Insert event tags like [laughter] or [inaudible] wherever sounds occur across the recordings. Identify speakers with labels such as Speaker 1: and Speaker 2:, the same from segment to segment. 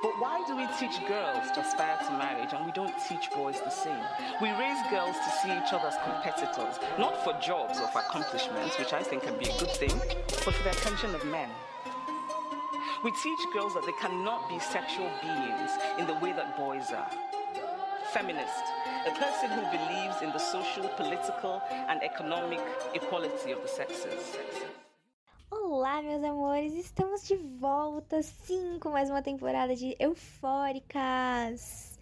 Speaker 1: But why do we teach girls to aspire to marriage and we don't teach boys the same? We raise girls to see each other as competitors, not for jobs or for accomplishments, which I think can be a good thing, but for the attention of men. We teach girls that they cannot be sexual beings in the way that boys are. Feminist, a person who believes in the social, political, and economic equality of the sexes.
Speaker 2: Olá, meus amores, estamos de volta, sim, com mais uma temporada de Eufóricas.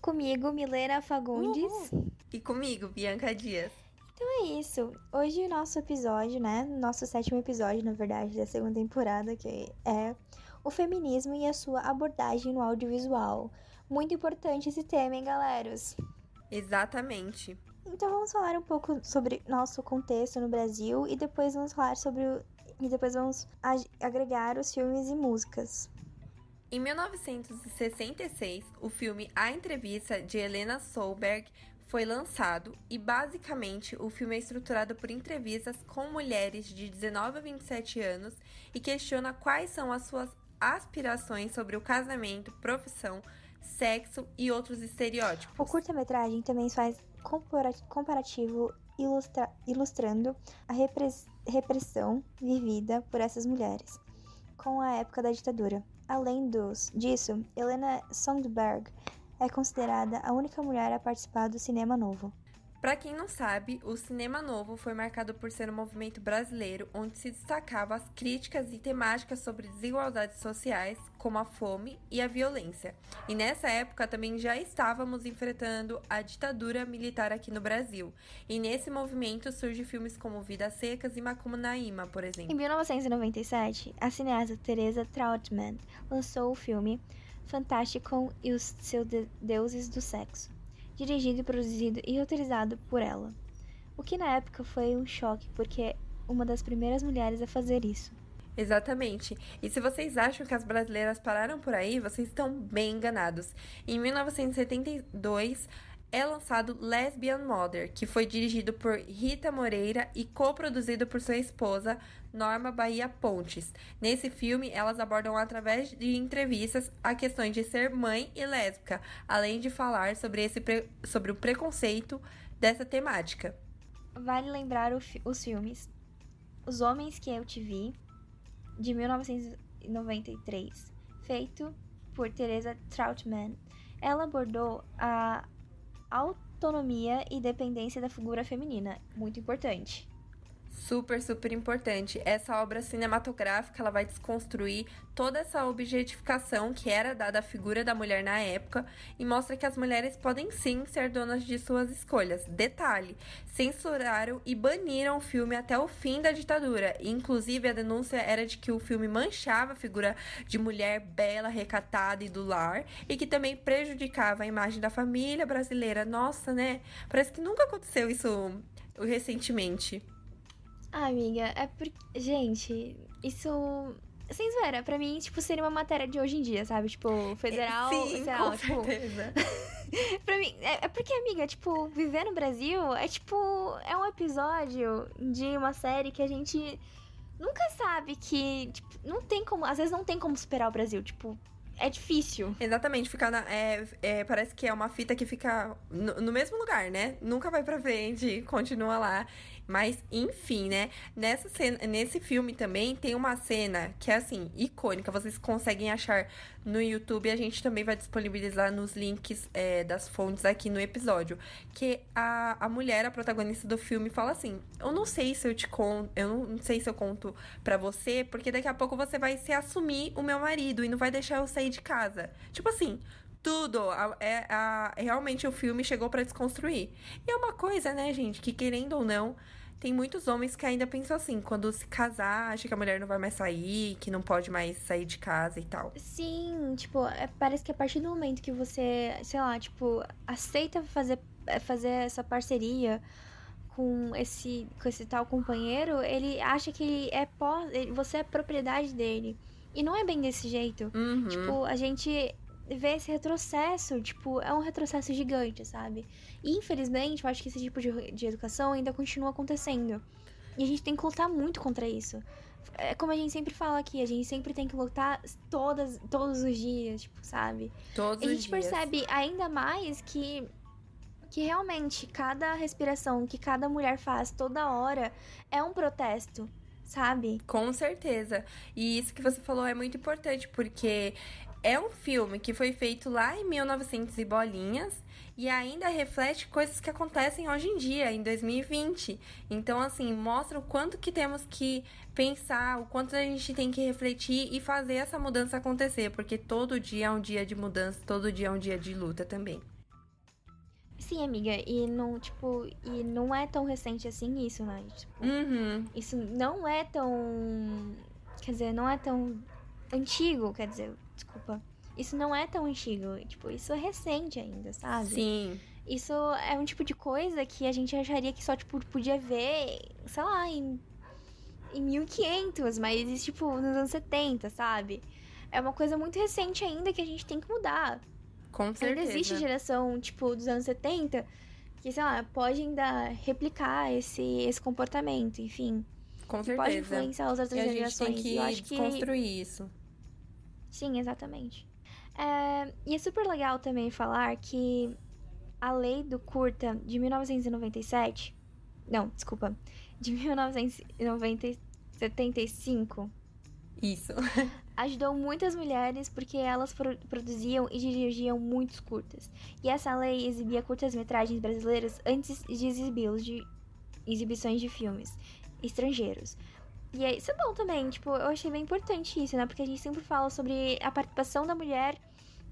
Speaker 2: Comigo, Milena Fagundes.
Speaker 3: Uhul. E comigo, Bianca Dias.
Speaker 2: Então é isso. Hoje o nosso episódio, né? Nosso sétimo episódio, na verdade, da segunda temporada, que é o feminismo e a sua abordagem no audiovisual. Muito importante esse tema, hein, galeras?
Speaker 3: Exatamente.
Speaker 2: Então vamos falar um pouco sobre nosso contexto no Brasil e depois vamos falar sobre o... e depois vamos agregar os filmes e músicas.
Speaker 3: Em 1966, o filme A Entrevista de Helena Solberg foi lançado e basicamente o filme é estruturado por entrevistas com mulheres de 19 a 27 anos e questiona quais são as suas aspirações sobre o casamento, profissão, sexo e outros estereótipos.
Speaker 2: O curta-metragem também faz comparativo ilustra ilustrando a repressão vivida por essas mulheres com a época da ditadura. Além dos, disso, Helena Sondberg é considerada a única mulher a participar do cinema novo.
Speaker 3: Para quem não sabe, o cinema novo foi marcado por ser um movimento brasileiro onde se destacavam as críticas e temáticas sobre desigualdades sociais, como a fome e a violência. E nessa época também já estávamos enfrentando a ditadura militar aqui no Brasil. E nesse movimento surgem filmes como Vidas Secas e Macunaíma, por exemplo.
Speaker 2: Em 1997, a cineasta Teresa Trautmann lançou o filme Fantástico e os seus deuses do sexo dirigido, produzido e roteirizado por ela. O que na época foi um choque, porque é uma das primeiras mulheres a fazer isso.
Speaker 3: Exatamente. E se vocês acham que as brasileiras pararam por aí, vocês estão bem enganados. Em 1972, é lançado Lesbian Mother, que foi dirigido por Rita Moreira e co-produzido por sua esposa, Norma Bahia Pontes. Nesse filme, elas abordam através de entrevistas a questões de ser mãe e lésbica, além de falar sobre, esse sobre o preconceito dessa temática.
Speaker 2: Vale lembrar os filmes Os Homens que Eu Te Vi, de 1993, feito por Teresa Trautmann. Ela abordou a autonomia e dependência da figura feminina, muito importante.
Speaker 3: Super, super importante. Essa obra cinematográfica ela vai desconstruir toda essa objetificação que era dada à figura da mulher na época e mostra que as mulheres podem sim ser donas de suas escolhas. Detalhe: censuraram e baniram o filme até o fim da ditadura. Inclusive, a denúncia era de que o filme manchava a figura de mulher bela, recatada e do lar e que também prejudicava a imagem da família brasileira. Nossa, né? Parece que nunca aconteceu isso recentemente.
Speaker 2: Ah, amiga, é porque. Gente, isso. Sem zoeira, pra mim, tipo, seria uma matéria de hoje em dia, sabe? Tipo, federal,
Speaker 3: Sim,
Speaker 2: sei
Speaker 3: com
Speaker 2: tipo.
Speaker 3: certeza. [laughs]
Speaker 2: pra mim, é, é, porque, amiga, tipo, viver no Brasil é tipo. É um episódio de uma série que a gente nunca sabe que. Tipo, não tem como. Às vezes não tem como superar o Brasil. Tipo, é difícil.
Speaker 3: Exatamente, ficar na. É, é, parece que é uma fita que fica no, no, mesmo lugar, né? Nunca vai pra frente, [laughs] continua lá. Mas, enfim, né? Nessa cena, nesse filme também tem uma cena que é assim, icônica. Vocês conseguem achar no YouTube. A gente também vai disponibilizar nos links é, das fontes aqui no episódio. Que a, a mulher, a protagonista do filme, fala assim: Eu não sei se eu te conto, eu não sei se eu conto pra você, porque daqui a pouco você vai se assumir o meu marido e não vai deixar eu sair de casa. Tipo assim, tudo. A, é, a, realmente o filme chegou para desconstruir. E é uma coisa, né, gente, que querendo ou não, tem muitos homens que ainda pensam assim, quando se casar, acha que a mulher não vai mais sair, que não pode mais sair de casa e tal.
Speaker 2: Sim, tipo, é, parece que a partir do momento que você, sei lá, tipo, aceita fazer, fazer essa parceria com esse, com esse tal companheiro, ele acha que ele é pós, você é propriedade dele. E não é bem desse jeito.
Speaker 3: Uhum.
Speaker 2: Tipo, a gente vê esse retrocesso, tipo, é um retrocesso gigante, sabe? E infelizmente, eu acho que esse tipo de, de educação ainda continua acontecendo. E a gente tem que lutar muito contra isso. é como a gente sempre fala aqui, a gente sempre tem que lutar todas, todos os dias, tipo, sabe?
Speaker 3: Todos
Speaker 2: a
Speaker 3: os
Speaker 2: gente
Speaker 3: dias.
Speaker 2: percebe ainda mais que que realmente cada respiração que cada mulher faz toda hora é um protesto, sabe?
Speaker 3: Com certeza. E isso que você falou é muito importante, porque é um filme que foi feito lá em 1900 e bolinhas e ainda reflete coisas que acontecem hoje em dia, em 2020. Então, assim, mostra o quanto que temos que pensar, o quanto a gente tem que refletir e fazer essa mudança acontecer, porque todo dia é um dia de mudança, todo dia é um dia de luta também.
Speaker 2: Sim, amiga, e não, tipo, e não é tão recente assim isso, né? Tipo,
Speaker 3: Uhum.
Speaker 2: isso não é tão. Quer dizer, não é tão antigo, quer dizer, desculpa. Isso não é tão antigo. Tipo, isso é recente ainda, sabe?
Speaker 3: Sim.
Speaker 2: Isso é um tipo de coisa que a gente acharia que só, tipo, podia ver, sei lá, em, em 1500, mas, tipo, nos anos 70, sabe? É uma coisa muito recente ainda que a gente tem que mudar.
Speaker 3: Com certeza.
Speaker 2: Ainda existe geração, tipo, dos anos 70 que, sei lá, pode ainda replicar esse, esse comportamento, enfim.
Speaker 3: Com
Speaker 2: que pode
Speaker 3: certeza.
Speaker 2: influenciar as outras
Speaker 3: E a gente
Speaker 2: gerações.
Speaker 3: tem que
Speaker 2: que
Speaker 3: desconstruir isso.
Speaker 2: Sim, exatamente. É, e é super legal também falar que a lei do curta de 1997. Não, desculpa. De [laughs] 1975
Speaker 3: Isso. [laughs]
Speaker 2: ajudou muitas mulheres porque elas pro- produziam e dirigiam muitos curtas. E essa lei exibia curtas-metragens brasileiras antes de exibi-los de exibições de filmes estrangeiros. E é, isso é bom também, tipo, eu achei bem importante isso, né? Porque a gente sempre fala sobre a participação da mulher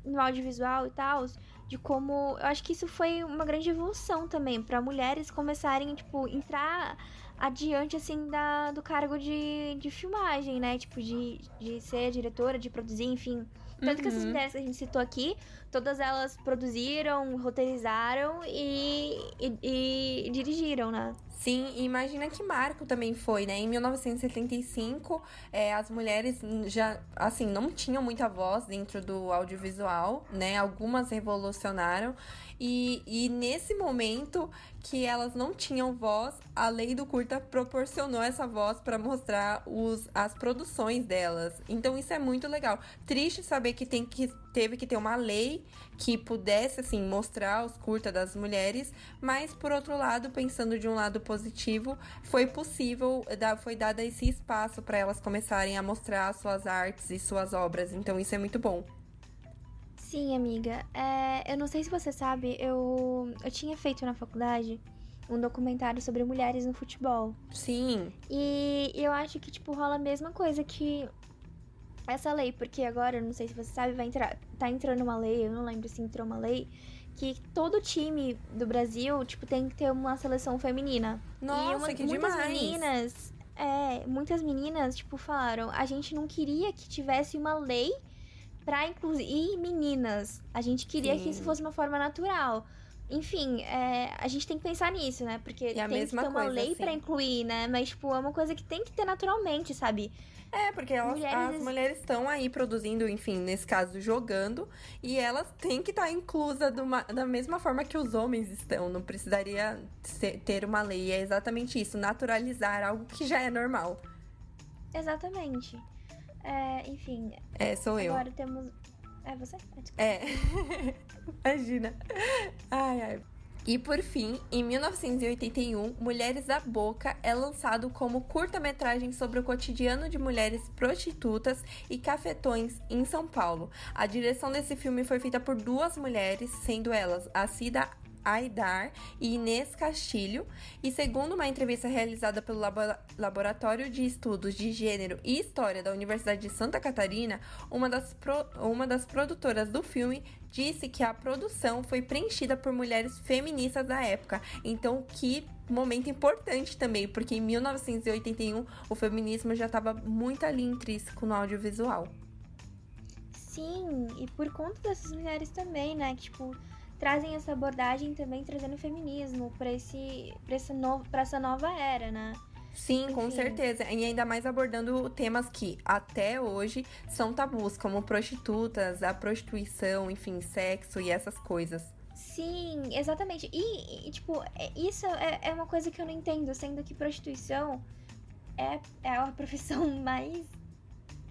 Speaker 2: no audiovisual e tal, de como eu acho que isso foi uma grande evolução também para mulheres começarem, tipo, entrar adiante assim da, do cargo de, de filmagem, né? Tipo, de, de ser diretora, de produzir, enfim. Tanto que essas
Speaker 3: Uhum.
Speaker 2: mulheres que a gente citou aqui, todas elas produziram, roteirizaram e, e, e dirigiram, né?
Speaker 3: Sim, e imagina que marco também foi, né? Em 1975, é, as mulheres já, assim, não tinham muita voz dentro do audiovisual, né? Algumas revolucionaram. E, e nesse momento que elas não tinham voz, a lei do curta proporcionou essa voz para mostrar os, as produções delas. Então isso é muito legal. Triste saber que, tem que teve que ter uma lei que pudesse assim mostrar os curta das mulheres, mas por outro lado, pensando de um lado positivo, foi possível, foi dado esse espaço para elas começarem a mostrar suas artes e suas obras. Então isso é muito bom.
Speaker 2: Sim, amiga. É, eu não sei se você sabe, eu, eu tinha feito na faculdade um documentário sobre mulheres no futebol.
Speaker 3: Sim,
Speaker 2: E eu acho que, tipo, rola a mesma coisa que essa lei, porque agora, não sei se você sabe, vai entrar. Tá entrando uma lei, eu não lembro se entrou uma lei, que todo time do Brasil, tipo, tem que ter uma seleção feminina.
Speaker 3: nossa,
Speaker 2: e uma-
Speaker 3: que
Speaker 2: muitas
Speaker 3: demais.
Speaker 2: meninas, é, muitas meninas, tipo, falaram, a gente não queria que tivesse uma lei pra incluir meninas. A gente queria
Speaker 3: Sim.
Speaker 2: que isso fosse uma forma natural. Enfim, é, a gente tem que pensar nisso, né? Porque
Speaker 3: E
Speaker 2: tem que ter uma lei
Speaker 3: assim.
Speaker 2: pra incluir, né? Mas, tipo, é uma coisa que tem que ter naturalmente, sabe?
Speaker 3: É, porque elas,
Speaker 2: Mulheres-
Speaker 3: as mulheres estão aí produzindo, enfim, nesse caso, jogando, e elas têm que estar inclusas de uma- da mesma forma que os homens estão. Não precisaria ser- ter uma lei. É exatamente isso, naturalizar algo que já é normal.
Speaker 2: Exatamente. É, enfim,
Speaker 3: É, sou eu.
Speaker 2: agora temos. É você? É.
Speaker 3: É. [laughs] Imagina. Ai, ai. E por fim, em 1981, Mulheres da Boca é lançado como curta-metragem sobre o cotidiano de mulheres prostitutas e cafetões em São Paulo. A direção desse filme foi feita por duas mulheres, sendo elas a Cida Aidar e Inês Castilho, e segundo uma entrevista realizada pelo Labo- Laboratório de Estudos de Gênero e História da Universidade de Santa Catarina, uma das, pro- uma das produtoras do filme disse que a produção foi preenchida por mulheres feministas da época. Então, que momento importante também, porque em 1981 o feminismo já estava muito ali intrínseco no audiovisual.
Speaker 2: Sim, e por conta dessas mulheres também, né? Tipo, trazem essa abordagem também, trazendo feminismo pra, esse, pra, esse novo, pra essa nova era, né?
Speaker 3: Sim, com
Speaker 2: Enfim.
Speaker 3: certeza. E ainda mais abordando temas que até hoje são tabus, como prostitutas, a prostituição, enfim, sexo e essas coisas.
Speaker 2: Sim, exatamente. E, e, tipo, é- isso é, é uma coisa que eu não entendo, sendo que prostituição é, é a profissão [laughs] mais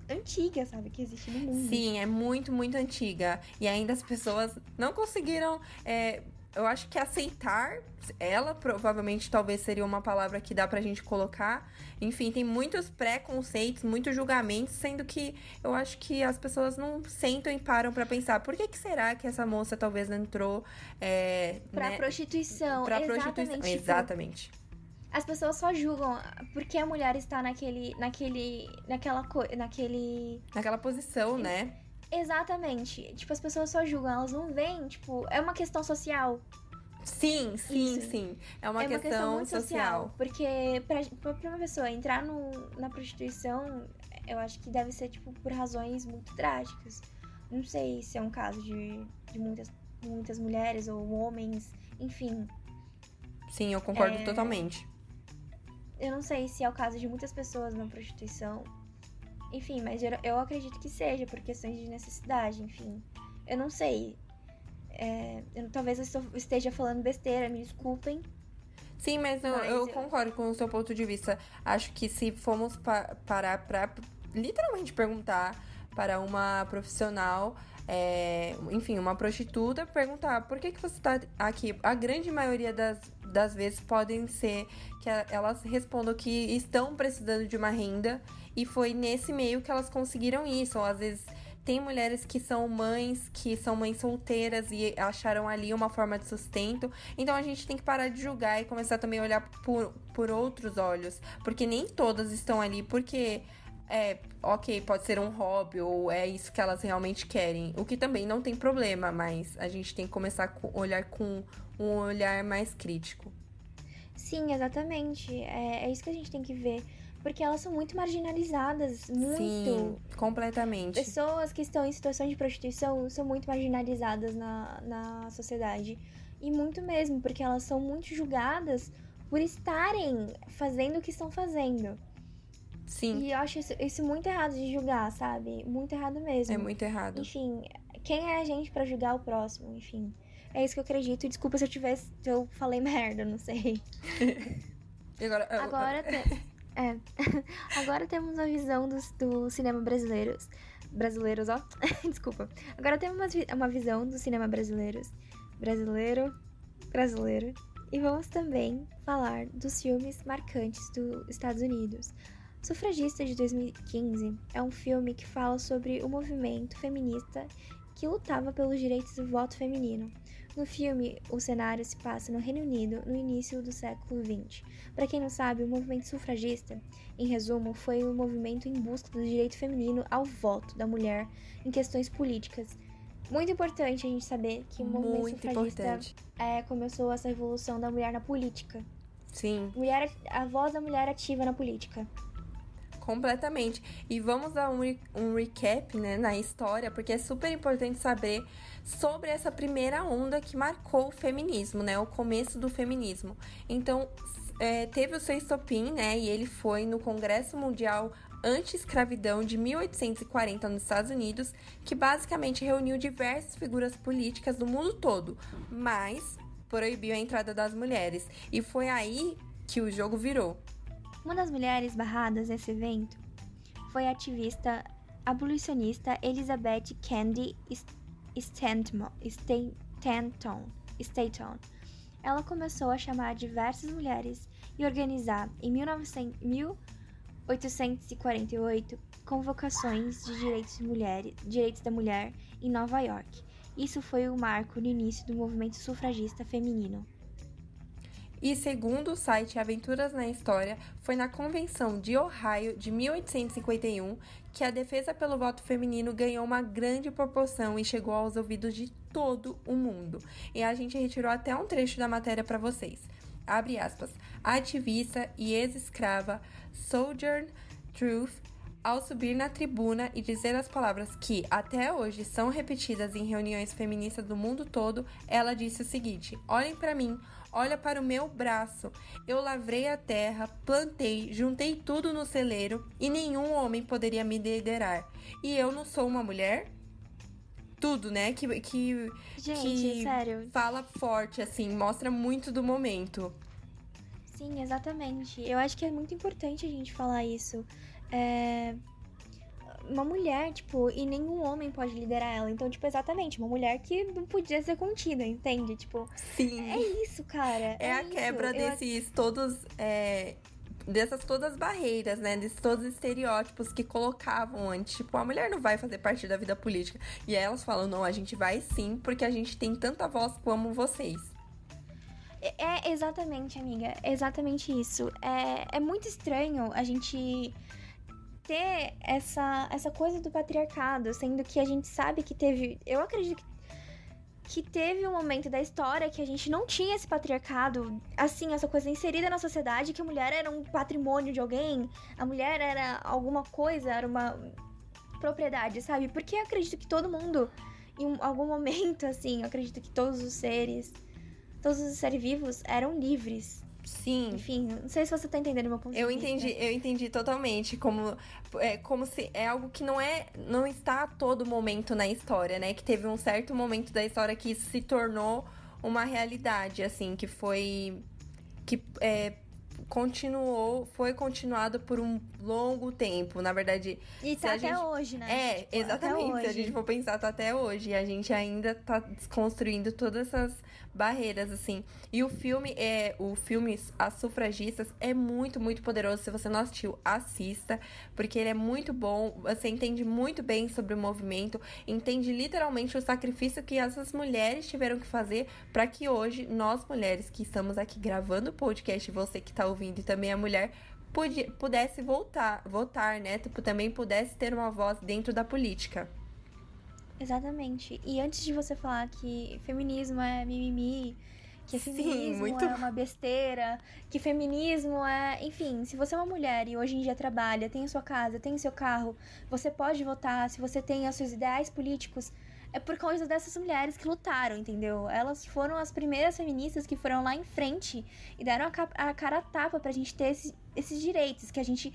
Speaker 2: antiga, sabe, que existe no mundo.
Speaker 3: Sim, é muito, muito antiga. E ainda as pessoas não conseguiram. É, eu acho que aceitar ela provavelmente talvez seria uma palavra que dá pra gente colocar. Enfim, tem muitos preconceitos, muitos julgamentos, sendo que eu acho que as pessoas não sentam e param para pensar por que, que será que essa moça talvez entrou é,
Speaker 2: pra
Speaker 3: né?
Speaker 2: prostituição.
Speaker 3: Pra
Speaker 2: Exatamente.
Speaker 3: prostituição.
Speaker 2: tipo,
Speaker 3: Exatamente.
Speaker 2: As pessoas só julgam porque a mulher está naquele, naquele, naquela coisa, naquele
Speaker 3: Naquela posição, né?
Speaker 2: Exatamente. Tipo, as pessoas só julgam, elas não veem, tipo, é uma questão social.
Speaker 3: Sim, sim,
Speaker 2: Isso.
Speaker 3: sim. É uma,
Speaker 2: é uma
Speaker 3: questão,
Speaker 2: muito
Speaker 3: social.
Speaker 2: Porque pra, pra pra uma pessoa entrar no, na prostituição, eu acho que deve ser, tipo, por razões muito trágicas. Não sei se é um caso de, de muitas, muitas mulheres ou homens, enfim.
Speaker 3: Sim, eu concordo
Speaker 2: É.
Speaker 3: totalmente.
Speaker 2: Eu não sei se é o caso de muitas pessoas na prostituição. Enfim, mas eu, acredito que seja por questões de necessidade, enfim. Eu não sei. É, eu- talvez eu esteja falando besteira, me desculpem.
Speaker 3: Sim, mas eu,
Speaker 2: Mas
Speaker 3: eu
Speaker 2: eu-
Speaker 3: concordo com o seu ponto de vista. Acho que se formos pa- parar pra literalmente perguntar para uma profissional, é, enfim, uma prostituta, perguntar por que, que você tá aqui? A grande maioria das, das vezes podem ser que elas respondam que estão precisando de uma renda e foi nesse meio que elas conseguiram isso. Ou às vezes tem mulheres que são mães, que são mães solteiras e acharam ali uma forma de sustento. Então a gente tem que parar de julgar e começar também a olhar por, por outros olhos. Porque nem todas estão ali porque. É, ok, pode ser um hobby ou é isso que elas realmente querem. O que também não tem problema, mas a gente tem que começar a olhar com um olhar mais crítico.
Speaker 2: Sim, exatamente. É, é isso que a gente tem que ver. Porque elas são muito marginalizadas. Muito.
Speaker 3: Sim, completamente.
Speaker 2: Pessoas que estão em situação de prostituição são muito marginalizadas na, na sociedade. E muito mesmo, porque elas são muito julgadas por estarem fazendo o que estão fazendo.
Speaker 3: Sim,
Speaker 2: E eu acho isso, isso muito errado de julgar, sabe? Muito errado mesmo.
Speaker 3: é muito errado.
Speaker 2: Enfim, quem é a gente pra julgar o próximo? Enfim. É isso que eu acredito. Desculpa se eu tivesse. Se eu falei [laughs] merda, não sei. [laughs]
Speaker 3: E agora, eu-
Speaker 2: Agora, te- é. [laughs] Agora temos a visão dos, do cinema brasileiros. Brasileiros, ó. Desculpa. Agora temos uma, uma visão do cinema brasileiros. Brasileiro. Brasileiro. E vamos também falar dos filmes marcantes dos Estados Unidos. Sufragista de 2015 é um filme que fala sobre o movimento feminista que lutava pelos direitos do voto feminino. No filme, o cenário se passa no Reino Unido no início do século XX. Para quem não sabe, o movimento sufragista, em resumo, foi um movimento em busca do direito feminino ao voto da mulher em questões políticas. Muito importante a gente saber que o movimento
Speaker 3: muito
Speaker 2: sufragista é, começou essa revolução da mulher na política.
Speaker 3: Sim,
Speaker 2: Mulher, a voz da mulher ativa na política.
Speaker 3: Completamente. E vamos dar um, re- um recap né, na história, porque é super importante saber sobre essa primeira onda que marcou o feminismo, né? O começo do feminismo. Então, é, teve o seu estopim, né? E ele foi no Congresso Mundial Anti-Escravidão de 1840 nos Estados Unidos, que basicamente reuniu diversas figuras políticas do mundo todo, mas proibiu a entrada das mulheres. E foi aí que o jogo virou.
Speaker 2: Uma das mulheres barradas nesse evento foi a ativista abolicionista Elizabeth Candy Stanton. Stanton. Ela começou a chamar diversas mulheres e organizar, em 1900 1848, convocações de direitos, mulher, direitos da mulher em Nova York. Isso foi o marco no início do movimento sufragista feminino.
Speaker 3: E segundo o site Aventuras na História, foi na Convenção de Ohio de 1851 que a defesa pelo voto feminino ganhou uma grande proporção e chegou aos ouvidos de todo o mundo. E a gente retirou até um trecho da matéria para vocês. Abre aspas. Ativista e ex-escrava Sojourn Truth ao subir na tribuna e dizer as palavras que até hoje são repetidas em reuniões feministas do mundo todo, ela disse o seguinte: Olhem para mim, olha para o meu braço. Eu lavrei a terra, plantei, juntei tudo no celeiro e nenhum homem poderia me liderar. E eu não sou uma mulher? Tudo, né? Que, que,
Speaker 2: Gente,
Speaker 3: que
Speaker 2: sério.
Speaker 3: fala forte, assim, mostra muito do momento.
Speaker 2: Sim, exatamente. Eu acho que é muito importante a gente falar isso. É... Uma mulher, tipo, e nenhum homem pode liderar ela. Então, tipo, exatamente, uma mulher que não podia ser contida, entende? Tipo,
Speaker 3: Sim.
Speaker 2: é isso, cara.
Speaker 3: É, a
Speaker 2: isso.
Speaker 3: quebra
Speaker 2: Eu-
Speaker 3: desses todos. é, dessas todas as barreiras, né? Desses todos os estereótipos que colocavam antes. Tipo, a mulher não vai fazer parte da vida política. E aí elas falam, não, a gente vai sim, porque a gente tem tanta voz como vocês.
Speaker 2: É exatamente, amiga. É exatamente isso. É, é muito estranho a gente ter essa, essa coisa do patriarcado, sendo que a gente sabe que teve. Eu acredito que, que teve um momento da história que a gente não tinha esse patriarcado, assim, essa coisa inserida na sociedade, que a mulher era um patrimônio de alguém, a mulher era alguma coisa, era uma propriedade, sabe? Porque eu acredito que todo mundo, em um- algum momento, assim, eu acredito que todos os seres todos os seres vivos eram livres.
Speaker 3: Sim.
Speaker 2: Enfim, não sei se você tá entendendo meu ponto
Speaker 3: Eu
Speaker 2: de vista.
Speaker 3: entendi, eu entendi totalmente como é como se é algo que não é não está a todo momento na história, né? Que teve um certo momento da história que isso se tornou uma realidade, assim, que foi que é, continuou, foi continuado por um longo tempo. Na verdade,
Speaker 2: E tá até
Speaker 3: gente-
Speaker 2: hoje, né?
Speaker 3: é,
Speaker 2: Tipo,
Speaker 3: exatamente. Se a gente for pensar, tá até hoje. E a gente ainda tá desconstruindo todas essas barreiras, assim. E o filme é. O filme As Sufragistas é muito, muito poderoso. Se você não assistiu, assista. Porque ele é muito bom. Você entende muito bem sobre o movimento. Entende literalmente o sacrifício que essas mulheres tiveram que fazer para que hoje, nós mulheres que estamos aqui gravando o podcast, você que tá ouvindo e também a mulher, pudi- pudesse voltar, votar, né? Tipo, também pudesse ter uma voz dentro da política.
Speaker 2: Exatamente. E antes de você falar que feminismo é mimimi, que
Speaker 3: Sim,
Speaker 2: feminismo
Speaker 3: muito.
Speaker 2: é uma besteira, que feminismo é. Enfim, se você é uma mulher e hoje em dia trabalha, tem a sua casa, tem o seu carro, você pode votar, se você tem os seus ideais políticos, é por causa dessas mulheres que lutaram, entendeu? Elas foram as primeiras feministas que foram lá em frente e deram a, ca- a cara a tapa pra gente ter esses, esses direitos que a gente.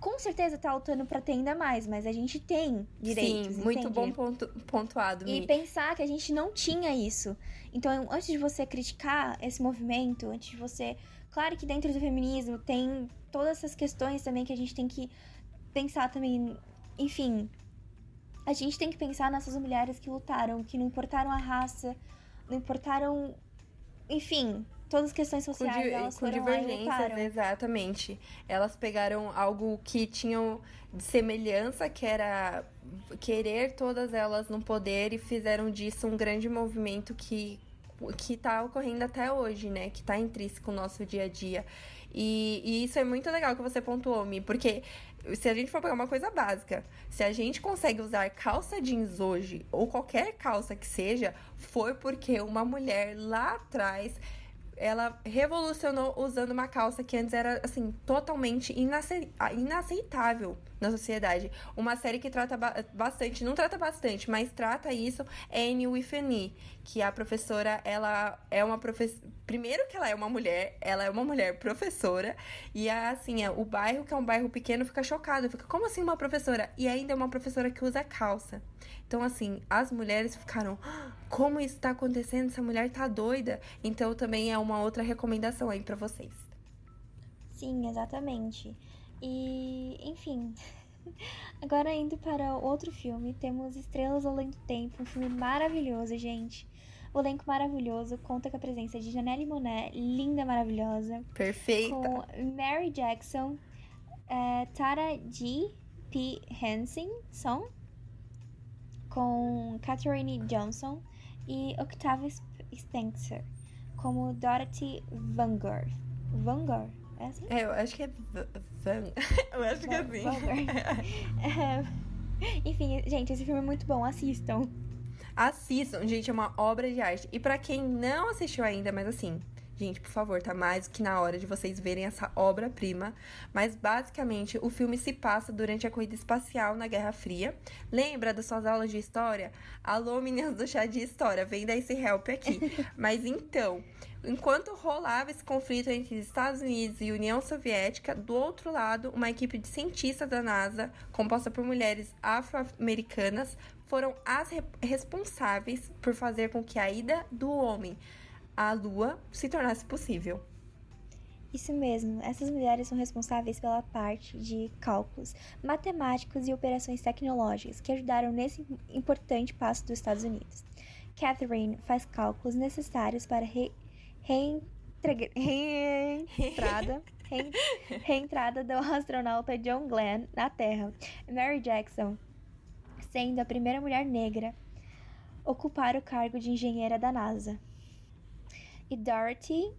Speaker 2: Com certeza tá lutando pra ter ainda mais, mas a gente tem direitos.
Speaker 3: Sim, muito
Speaker 2: entende?
Speaker 3: bom pontu- pontuado,
Speaker 2: E
Speaker 3: Mi.
Speaker 2: pensar que a gente não tinha isso. Então, antes de você criticar esse movimento, antes de você. Claro que dentro do feminismo tem todas essas questões também que a gente tem que pensar também. Enfim. A gente tem que pensar nessas mulheres que lutaram, que não importaram a raça, não importaram. Enfim, todas as questões
Speaker 3: Com,
Speaker 2: sociais,
Speaker 3: di-
Speaker 2: elas
Speaker 3: com divergências, exatamente. Elas pegaram algo que tinham de semelhança, que era querer todas elas no poder, e fizeram disso um grande movimento que, que tá ocorrendo até hoje, né? Que tá intrínseco no nosso dia a dia. E, e isso é muito legal que você pontuou, Mi, porque se a gente for pegar uma coisa básica, se a gente consegue usar calça jeans hoje, ou qualquer calça que seja, foi porque uma mulher lá atrás ela revolucionou usando uma calça que antes era, assim, totalmente inace- inaceitável na sociedade. Uma série que trata ba- bastante, não trata bastante, mas trata isso é Annie with an E, que a professora, ela é uma professora... Primeiro que ela é uma mulher, ela é uma mulher professora, e assim, é, o bairro, que é um bairro pequeno, fica chocado, fica, como assim uma professora? E ainda é uma professora que usa calça. Então, assim, as mulheres ficaram, "Ah, como isso tá acontecendo? Essa mulher tá doida. Então, também é uma outra recomendação aí pra vocês.
Speaker 2: Sim, exatamente. E, enfim. [laughs] Agora indo para outro filme, temos Estrelas Além do Tempo, um filme maravilhoso, gente. O elenco maravilhoso conta com a presença de Janelle Monáe, linda, maravilhosa,
Speaker 3: Perfeita.
Speaker 2: com Mary Jackson, eh, Tara G. P. Hansen, som, com Catherine Johnson e Octavia Sp- Spencer, como Dorothy Vanguard. Vanguard, é assim?
Speaker 3: É, eu acho que é. Van. [laughs] Eu acho que é assim. [laughs]
Speaker 2: É, Enfim, gente, esse filme é muito bom, assistam.
Speaker 3: Assistam, gente, é uma obra de arte. E pra quem não assistiu ainda, mas assim, gente, por favor, tá mais do que na hora de vocês verem essa obra-prima. Mas basicamente, o filme se passa durante a corrida espacial na Guerra Fria. Lembra das suas aulas de história? Alô, meninas do chá de história, vem dar esse help aqui. [laughs] mas então, enquanto rolava esse conflito entre Estados Unidos e União Soviética, do outro lado, uma equipe de cientistas da NASA, composta por mulheres afro-americanas, foram as re- responsáveis por fazer com que a ida do homem à Lua se tornasse possível.
Speaker 2: Isso mesmo, essas mulheres são responsáveis pela parte de cálculos matemáticos e operações tecnológicas que ajudaram nesse importante passo dos Estados Unidos. Catherine faz cálculos necessários para re, reentrada, [laughs] re, reentrada do astronauta John Glenn na Terra. Mary Jackson, sendo a primeira mulher negra ocupar o cargo de engenheira da NASA. E Dorothy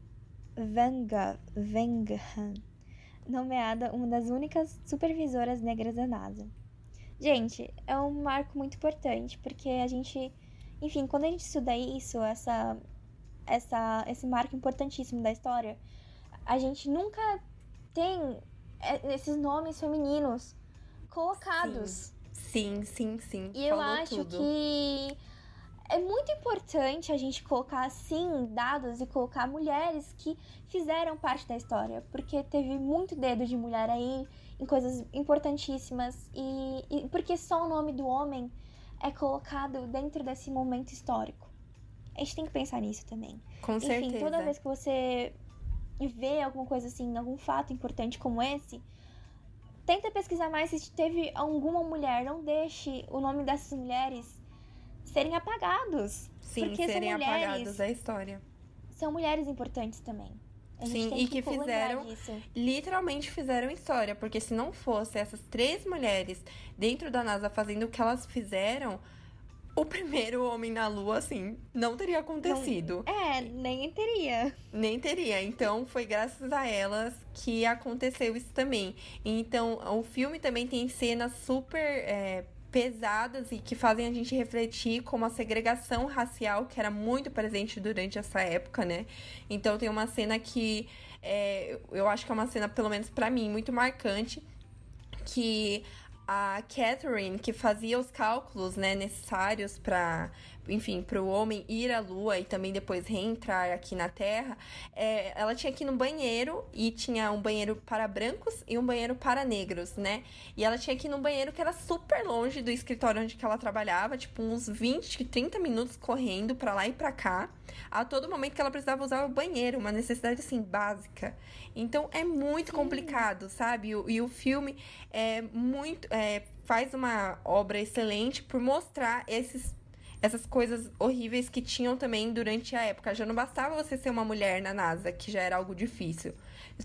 Speaker 2: Vangham, nomeada uma das únicas supervisoras negras da NASA. Gente, é um marco muito importante, porque a gente, enfim, quando a gente estuda isso, essa, essa, esse marco importantíssimo da história, a gente nunca tem é, esses nomes femininos colocados.
Speaker 3: Sim, sim, sim. sim.
Speaker 2: E eu acho
Speaker 3: tudo.
Speaker 2: que é muito importante a gente colocar assim dados e colocar mulheres que fizeram parte da história, porque teve muito dedo de mulher aí em coisas importantíssimas e, e porque só o nome do homem é colocado dentro desse momento histórico. A gente tem que pensar nisso também.
Speaker 3: Com
Speaker 2: Enfim,
Speaker 3: certeza.
Speaker 2: toda vez que você vê alguma coisa assim, algum fato importante como esse, tenta pesquisar mais se teve alguma mulher. Não deixe o nome dessas mulheres serem apagados.
Speaker 3: Sim,
Speaker 2: porque
Speaker 3: serem
Speaker 2: são mulheres,
Speaker 3: apagados da história.
Speaker 2: São mulheres importantes também.
Speaker 3: Sim, e que
Speaker 2: lembrar
Speaker 3: fizeram-. Literalmente fizeram história, porque se não fosse essas três mulheres dentro da NASA fazendo o que elas fizeram, o primeiro homem na Lua, assim, não teria acontecido.
Speaker 2: É, nem teria.
Speaker 3: Nem teria. Então, foi graças a elas que aconteceu isso também. Então, o filme também tem cenas super é, pesadas e que fazem a gente refletir como a segregação racial, que era muito presente durante essa época, né? Então, tem uma cena que é, eu acho que é uma cena, pelo menos pra mim, muito marcante, que a Catherine, que fazia os cálculos né, necessários para, enfim, para o homem ir à Lua e também depois reentrar aqui na Terra, é, ela tinha que ir no banheiro e tinha um banheiro para brancos e um banheiro para negros, né? E ela tinha que ir num banheiro que era super longe do escritório onde que ela trabalhava, tipo uns 20, 30 minutos correndo para lá e para cá, a todo momento que ela precisava usar o banheiro, uma necessidade assim básica. Então é muito complicado, sabe? E, o- e o filme é muito é, faz uma obra excelente por mostrar esses essas coisas horríveis que tinham também durante a época. Já não bastava você ser uma mulher na NASA, que já era algo difícil.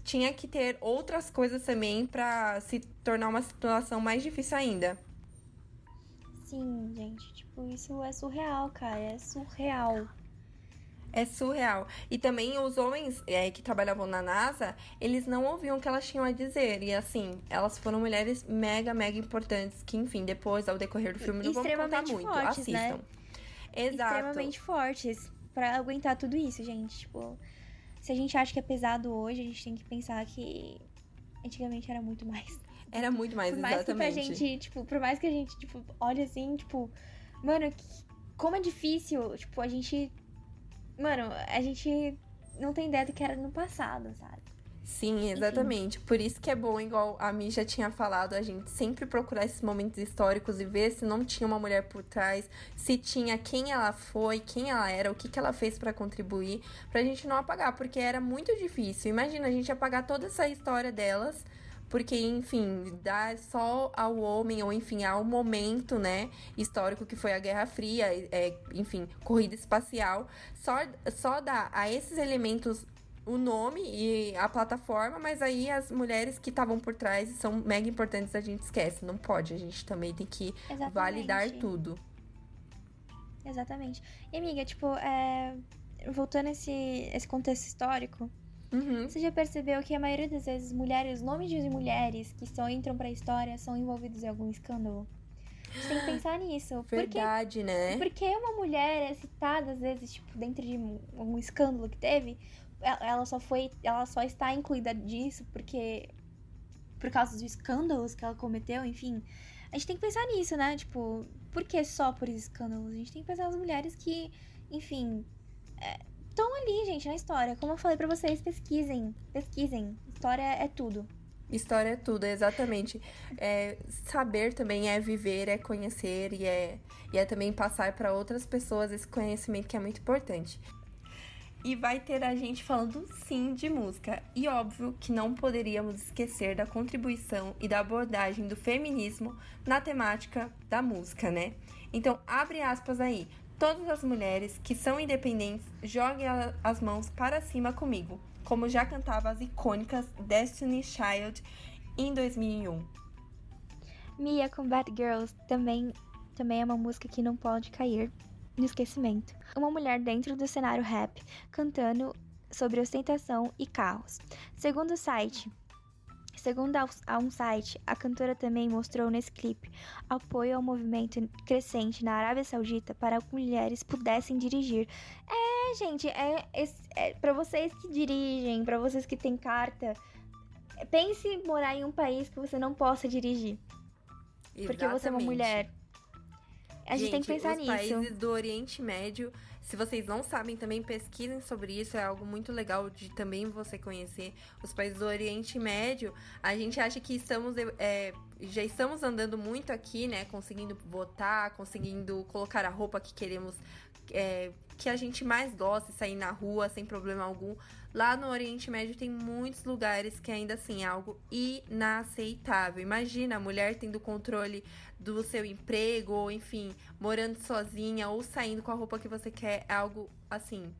Speaker 3: Tinha que ter outras coisas também pra se tornar uma situação mais difícil ainda.
Speaker 2: Sim, gente, tipo, isso é surreal, cara. É surreal.
Speaker 3: É surreal. E também os homens é, que trabalhavam na NASA, eles não ouviam o que elas tinham a dizer. E assim, elas foram mulheres mega, mega importantes. Que, enfim, depois, ao decorrer do filme, não vamos contar muito.
Speaker 2: fortes, né?
Speaker 3: Exato.
Speaker 2: Extremamente fortes pra aguentar tudo isso, gente. Tipo, se a gente acha que é pesado hoje, a gente tem que pensar que antigamente era muito mais.
Speaker 3: Era muito mais,
Speaker 2: por mais
Speaker 3: exatamente.
Speaker 2: que pra gente, tipo, por mais que a gente, tipo, olhe assim, tipo, mano, como é difícil, tipo, a gente. Mano, a gente não tem ideia do que era no passado, sabe?
Speaker 3: Sim, exatamente. Por isso que é bom, igual a Mi já tinha falado, a gente sempre procurar esses momentos históricos e ver se não tinha uma mulher por trás, se tinha quem ela foi, quem ela era, o que, que ela fez pra contribuir, pra gente não apagar, porque era muito difícil. Imagina a gente apagar toda essa história delas, porque, enfim, dá só ao homem, ou enfim, ao momento, né, histórico que foi a Guerra Fria, é, enfim, corrida espacial, só, só dá a esses elementos o nome e a plataforma, mas aí as mulheres que estavam por trás são mega importantes, a gente esquece. Não pode, a gente também tem que
Speaker 2: Exatamente.
Speaker 3: validar tudo.
Speaker 2: Exatamente. E, amiga, tipo, é... voltando a esse, esse contexto histórico,
Speaker 3: Uhum.
Speaker 2: você já percebeu que a maioria das vezes mulheres, nomes de mulheres que só entram pra história são envolvidos em algum escândalo? A gente tem que pensar nisso. Porque
Speaker 3: Verdade, né?
Speaker 2: Porque uma mulher é citada, às vezes, tipo, dentro de um escândalo que teve, ela só foi. Ela só está incluída disso porque. Por causa dos escândalos que ela cometeu, enfim. A gente tem que pensar nisso, né? Tipo, por que só por escândalos? A gente tem que pensar nas mulheres que, enfim. Estão ali, gente, na história. Como eu falei pra vocês, pesquisem. Pesquisem. História é tudo.
Speaker 3: História é tudo, exatamente. É, saber também é viver, é conhecer e é, e é também passar para outras pessoas esse conhecimento que é muito importante. E vai ter a gente falando sim de música. E óbvio que não poderíamos esquecer da contribuição e da abordagem do feminismo na temática da música, né? Então, abre aspas aí. Todas as mulheres que são independentes, joguem as mãos para cima comigo, como já cantava as icônicas Destiny Child em 2001.
Speaker 2: Mia com Bad Girls também, também é uma música que não pode cair no esquecimento. Uma mulher dentro do cenário rap cantando sobre ostentação e carros. Segundo o site Segundo a um site, a cantora também mostrou nesse clipe apoio ao movimento crescente na Arábia Saudita para que mulheres pudessem dirigir. É, gente, é, é, é para vocês que dirigem, para vocês que têm carta, pense morar em um país que você não possa dirigir. Exatamente. Porque você é uma mulher. A gente, gente tem que pensar
Speaker 3: os
Speaker 2: nisso.
Speaker 3: países do Oriente Médio, se vocês não sabem, também pesquisem sobre isso. É algo muito legal de também você conhecer. Os países do Oriente Médio, a gente acha que estamos é, já estamos andando muito aqui, né? Conseguindo votar, conseguindo colocar a roupa que queremos, é, que a gente mais gosta, sair na rua sem problema algum. Lá no Oriente Médio tem muitos lugares que ainda assim é algo inaceitável. Imagina a mulher tendo controle do seu emprego, ou enfim, morando sozinha ou saindo com a roupa que você quer, é algo assim,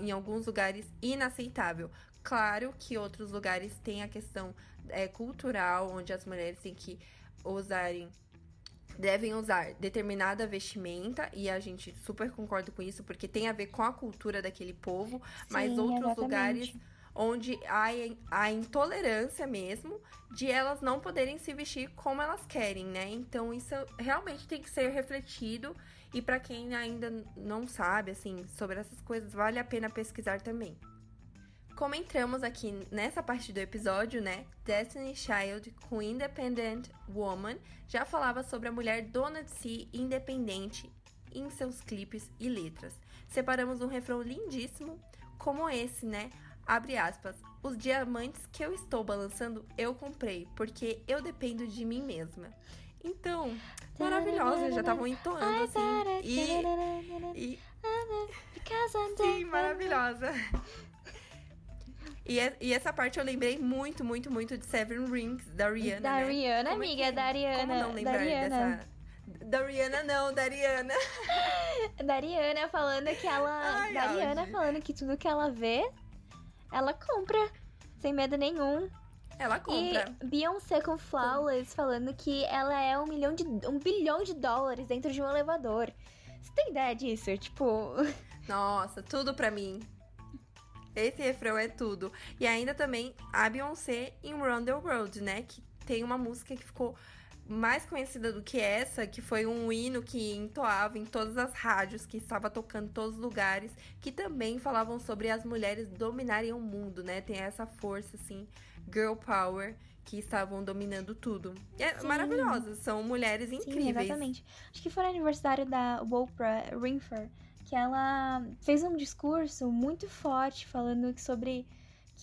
Speaker 3: em alguns lugares inaceitável. Claro que outros lugares têm a questão é, cultural, onde as mulheres têm que usarem devem usar determinada vestimenta e a gente super concorda com isso porque tem a ver com a cultura daquele povo, Sim, mas outros exatamente. lugares onde há a intolerância mesmo de elas não poderem se vestir como elas querem, né? Então isso realmente tem que ser refletido e para quem ainda não sabe assim sobre essas coisas, vale a pena pesquisar também. Como entramos aqui nessa parte do episódio, né? Destiny Child com Independent Woman já falava sobre a mulher dona de si independente em seus clipes e letras. Separamos um refrão lindíssimo como esse, né? Abre aspas. Os diamantes que eu estou balançando eu comprei, porque eu dependo de mim mesma. Então, maravilhosa, já estavam entoando assim. E. e... Sim, maravilhosa. E, é, e, essa parte eu lembrei muito, muito, muito de Seven Rings, da Rihanna.
Speaker 2: Da
Speaker 3: né?
Speaker 2: Rihanna, Como amiga, é da Rihanna. Como
Speaker 3: não lembrar
Speaker 2: da Rihanna.
Speaker 3: dessa. Da Rihanna não, da Rihanna. [laughs]
Speaker 2: da Rihanna falando que ela. Ai, da Rihanna falando que tudo que ela vê, ela compra. Sem medo nenhum.
Speaker 3: Ela compra.
Speaker 2: E Beyoncé com Flawless falando que ela é um milhão de. um bilhão de dólares dentro de um elevador. Você tem ideia disso? Tipo. [laughs]
Speaker 3: Nossa, tudo pra mim. Esse refrão é tudo. E ainda também a Beyoncé em Run the World, né? Que tem uma música que ficou mais conhecida do que essa, que foi um hino que entoava em todas as rádios, que estava tocando em todos os lugares, que também falavam sobre as mulheres dominarem o mundo, né? Tem essa força, assim, girl power, que estavam dominando tudo. É maravilhosas, são mulheres incríveis. Sim,
Speaker 2: exatamente. Acho que foi no aniversário da Oprah Winfrey que ela fez um discurso muito forte falando sobre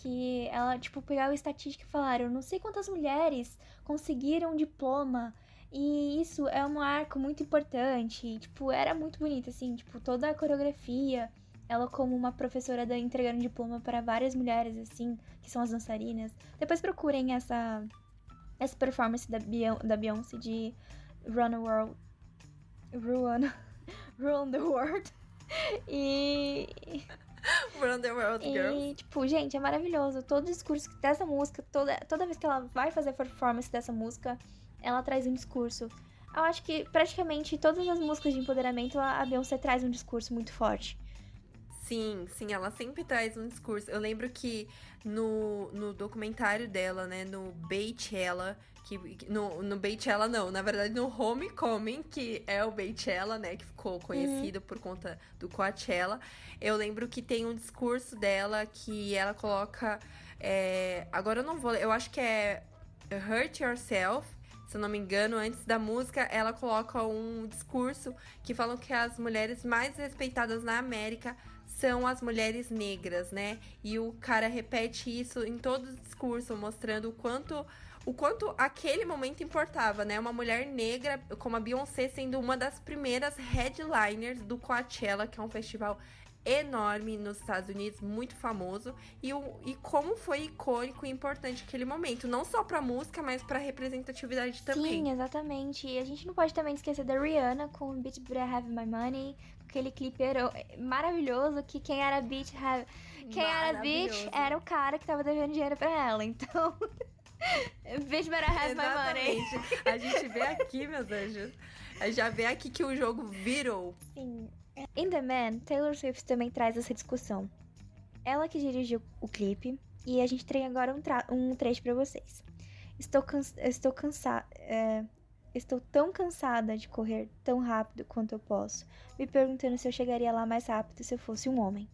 Speaker 2: que ela, tipo, pegava estatística e falaram, não sei quantas mulheres conseguiram um diploma e isso é um arco muito importante. tipo, era muito bonito, assim, tipo, toda a coreografia. Ela como uma professora da entregando diploma para várias mulheres, assim, que são as dançarinas. Depois procurem essa, essa performance da, Beyon da Beyoncé de Run the World. Run, [laughs] Run the World. E.
Speaker 3: Run the World
Speaker 2: e,
Speaker 3: Girls.
Speaker 2: tipo, gente, é maravilhoso. Todo discurso dessa música, toda, toda vez que ela vai fazer performance dessa música, ela traz um discurso. Eu acho que praticamente todas as músicas de empoderamento a Beyoncé traz um discurso muito forte.
Speaker 3: Sim, sim, ela sempre traz um discurso. Eu lembro que no, no documentário dela, né, no Beychella, que no, no Beychella não, na verdade no Homecoming, que é o Beychella, né, que ficou conhecido uhum. por conta do Coachella. Eu lembro que tem um discurso dela que ela coloca, é, agora eu não vou, eu acho que é Hurt Yourself, se eu não me engano, antes da música, ela coloca um discurso que falam que as mulheres mais respeitadas na América são as mulheres negras, né? E o cara repete isso em todo o discurso, mostrando o quanto o quanto aquele momento importava, né? Uma mulher negra como a Beyoncé sendo uma das primeiras headliners do Coachella, que é um festival enorme nos Estados Unidos, muito famoso, e, o, e como foi icônico e importante aquele momento, não só pra música, mas pra representatividade também.
Speaker 2: Sim, exatamente. E a gente não pode também esquecer da Rihanna com Beat Better Have My Money, aquele clipe maravilhoso que quem era Beat Have... Quem era Beat era o cara que tava devendo dinheiro pra ela, então... [laughs] Bitch better have my money.
Speaker 3: A gente vê aqui, meus anjos. A gente já vê aqui que o jogo virou.
Speaker 2: Sim. In The Man, Taylor Swift também traz essa discussão. Ela que dirigiu o clipe e a gente tem agora um, um trecho para vocês. Estou, cansa estou cansada. É... Estou tão cansada de correr tão rápido quanto eu posso, me perguntando se eu chegaria lá mais rápido se eu fosse um homem.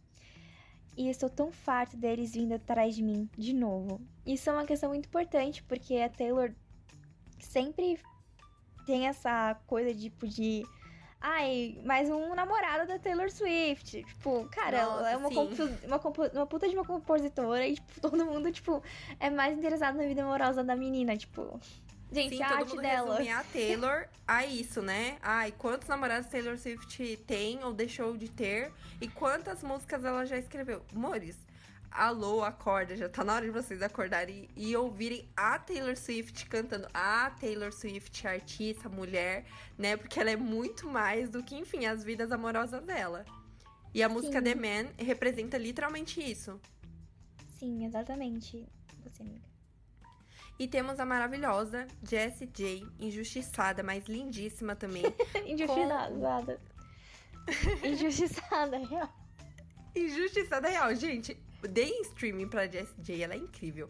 Speaker 2: E estou tão farta deles vindo atrás de mim de novo. Isso é uma questão muito importante, porque a Taylor sempre tem essa coisa tipo de Ai, mais um namorado da Taylor Swift. Tipo, cara, Nossa, ela é uma, uma, uma puta de uma compositora e, tipo, [laughs] todo mundo, tipo, é mais interessado na vida amorosa da menina, tipo. Gente,
Speaker 3: Sim,
Speaker 2: a
Speaker 3: todo
Speaker 2: arte
Speaker 3: mundo
Speaker 2: dela.
Speaker 3: a [laughs] Taylor a isso, né? Ai, quantos namorados Taylor Swift tem ou deixou de ter e quantas músicas ela já escreveu. Mores, alô, acorda, já tá na hora de vocês acordarem e, ouvirem a Taylor Swift cantando a Taylor Swift, artista, mulher, né? Porque ela é muito mais do que, enfim, as vidas amorosas dela. E a Sim. música The Man representa literalmente isso.
Speaker 2: Sim, exatamente. Você, amiga.
Speaker 3: E temos a maravilhosa Jessie J, injustiçada, mas lindíssima também. [laughs]
Speaker 2: injustiçada. Com... injustiçada, real.
Speaker 3: Injustiçada real, gente deem streaming pra Jessie J, ela é incrível.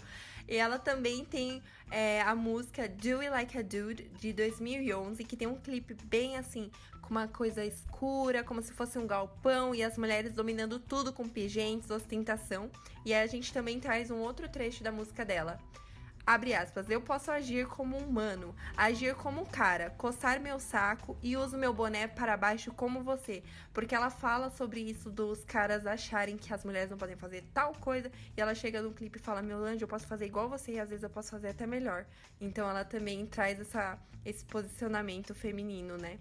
Speaker 3: E ela também tem é, a música Do It Like a Dude, de 2011, que tem um clipe bem assim, com uma coisa escura, como se fosse um galpão, e as mulheres dominando tudo com pingentes, ostentação. E a gente também traz um outro trecho da música dela. Abre aspas, eu posso agir como um humano, agir como um cara, coçar meu saco e uso meu boné para baixo como você. Porque ela fala sobre isso dos caras acharem que as mulheres não podem fazer tal coisa. E ela chega no clipe e fala: Meu anjo, eu posso fazer igual você e às vezes eu posso fazer até melhor. Então ela também traz essa, esse posicionamento feminino, né?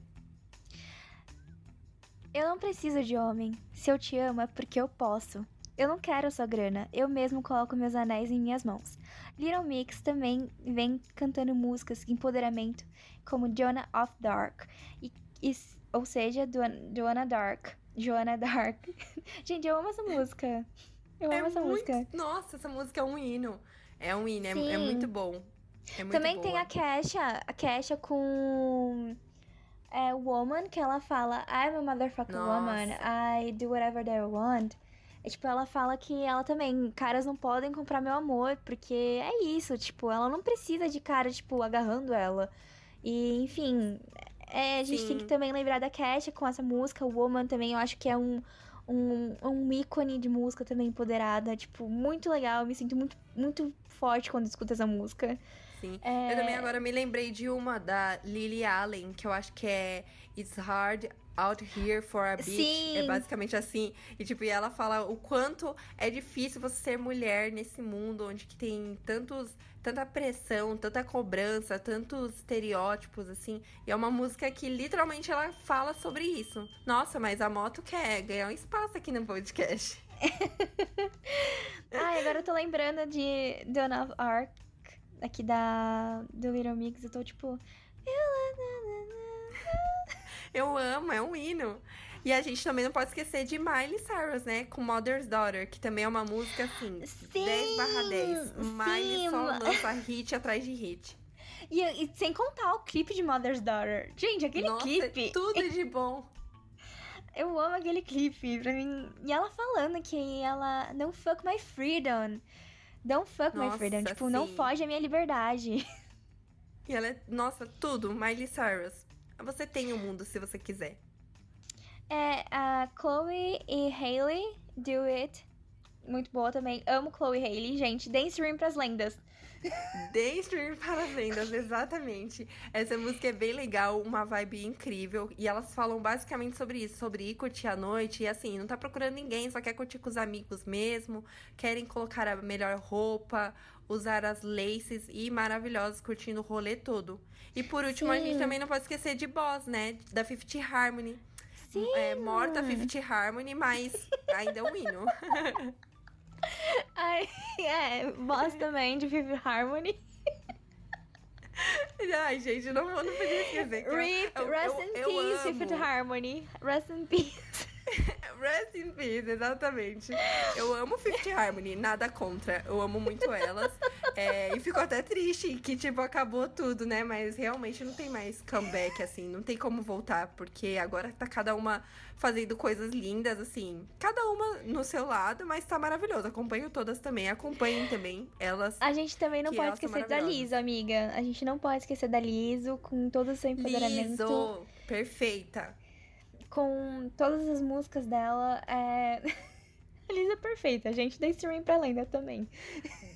Speaker 2: Eu não preciso de homem. Se eu te amo é porque eu posso. Eu não quero sua grana, eu mesmo coloco meus anéis em minhas mãos. Little Mix também vem cantando músicas de empoderamento, como Joanna of Dark, e, e, ou seja, Joanna Dark. Joanna Dark. [laughs] Gente, eu amo essa música. Eu é amo essa
Speaker 3: muito...
Speaker 2: música.
Speaker 3: Nossa, essa música é um hino. É um hino, é, é, muito bom. É muito
Speaker 2: também
Speaker 3: boa.
Speaker 2: tem a Kesha, a Kesha com é, Woman, que ela fala I'm a motherfucking Nossa. woman, I do whatever I want. Tipo, ela fala que ela também, caras não podem comprar meu amor, porque é isso, tipo, ela não precisa de cara, tipo, agarrando ela. E, enfim, é, a gente Sim. tem que também lembrar da Kesha com essa música, o Woman também, eu acho que é um, um, um ícone de música também empoderada, tipo, muito legal, eu me sinto muito, muito forte quando escuto essa música.
Speaker 3: Sim. É... Eu também agora me lembrei de uma da Lily Allen, que eu acho que é It's Hard Out Here for a Beach.
Speaker 2: Sim.
Speaker 3: É basicamente assim. E tipo, e ela fala o quanto é difícil você ser mulher nesse mundo onde que tem tantos tanta pressão, tanta cobrança, tantos estereótipos assim. E é uma música que literalmente ela fala sobre isso. Nossa, mas a moto quer ganhar um espaço aqui no podcast. [laughs]
Speaker 2: Ai, agora eu tô lembrando de Donna of Arc aqui da do Little Mix, eu tô tipo
Speaker 3: eu amo, é um hino. E a gente também não pode esquecer de Miley Cyrus, né? Com Mother's Daughter, que também é uma música assim, sim, 10 barra 10. Miley só lança hit atrás de hit.
Speaker 2: E, e, sem contar o clipe de Mother's Daughter. Gente, aquele
Speaker 3: Nossa,
Speaker 2: clipe.
Speaker 3: É tudo [laughs] de bom.
Speaker 2: Eu amo aquele clipe, pra mim. E ela falando que ela não fuck my freedom. Don't fuck nossa, my freedom. Tipo, sim. não foge a minha liberdade. [laughs]
Speaker 3: E ela é, nossa, tudo. Miley Cyrus. Você tem o um mundo se você quiser.
Speaker 2: É, a Chloe e Hailey Do It. Muito boa também. Amo Chloe e Hailey, gente. Dê stream pras lendas. [laughs]
Speaker 3: Dê stream para as lendas, exatamente. Essa música é bem legal, uma vibe incrível. E elas falam basicamente sobre isso, sobre ir curtir a noite. E assim, não tá procurando ninguém, só quer curtir com os amigos mesmo. Querem colocar a melhor roupa, usar as laces e maravilhosas, curtindo o rolê todo. E por último, Sim. a gente também não pode esquecer de Boss, né? Da Fifty Harmony.
Speaker 2: Sim.
Speaker 3: É, morta Fifth Harmony, mas ainda é um hino. [laughs]
Speaker 2: Ai, é, voz também de Fifth Harmony. [laughs]
Speaker 3: Ai, gente, não, não podia esquecer. que eu-
Speaker 2: Rip,
Speaker 3: eu-
Speaker 2: rest
Speaker 3: eu-
Speaker 2: in
Speaker 3: eu
Speaker 2: peace. Fifth Harmony. Rest in peace. [laughs]
Speaker 3: Rest in peace, exatamente. Eu amo Fifth Harmony, nada contra. Eu amo muito elas. É, e fico até triste que, tipo, acabou tudo, né? Mas realmente não tem mais comeback, assim. Não tem como voltar, porque agora tá cada uma fazendo coisas lindas, assim. Cada uma no seu lado, mas tá maravilhoso. Acompanho todas também. Acompanhem também elas.
Speaker 2: A gente também não pode esquecer da. Liso, amiga. A gente não pode esquecer da Liso com todo o seu empoderamento.
Speaker 3: Liso, perfeita.
Speaker 2: Com todas as músicas dela. É... [laughs] A Liso é perfeita, gente. Dê streaming pra lenda também.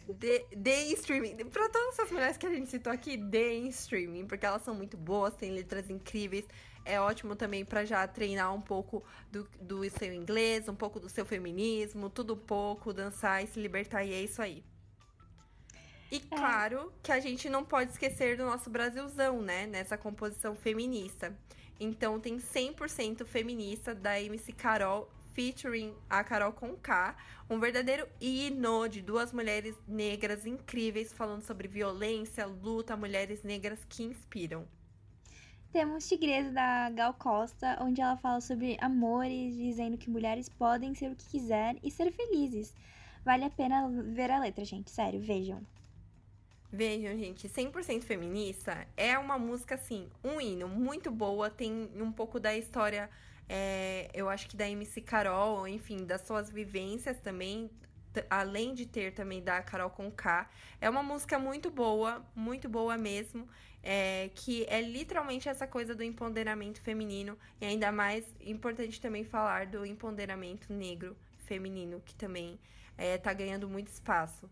Speaker 3: Dê, streaming. Pra todas essas mulheres que a gente citou aqui, dê streaming, porque elas são muito boas, têm letras incríveis. É ótimo também pra já treinar um pouco do, do seu inglês, um pouco do seu feminismo, tudo um pouco, dançar e se libertar, e é isso aí. E claro que a gente não pode esquecer do nosso Brasilzão, né? Nessa composição feminista. Então tem 100% feminista da MC Carol featuring a Carol com K, um verdadeiro hino de duas mulheres negras incríveis falando sobre violência, luta, mulheres negras que inspiram.
Speaker 2: Temos Tigresa da Gal Costa, onde ela fala sobre amores, dizendo que mulheres podem ser o que quiser e ser felizes. Vale a pena ver a letra, gente. Sério, vejam.
Speaker 3: Vejam, gente, 100% feminista é uma música assim, um hino muito boa, tem um pouco da história, é, eu acho que da MC Carol, enfim, das suas vivências também, além de ter também da Carol com K. É uma música muito boa, muito boa mesmo, é, que é literalmente essa coisa do empoderamento feminino e ainda mais importante também falar do empoderamento negro feminino, que também é, tá ganhando muito espaço.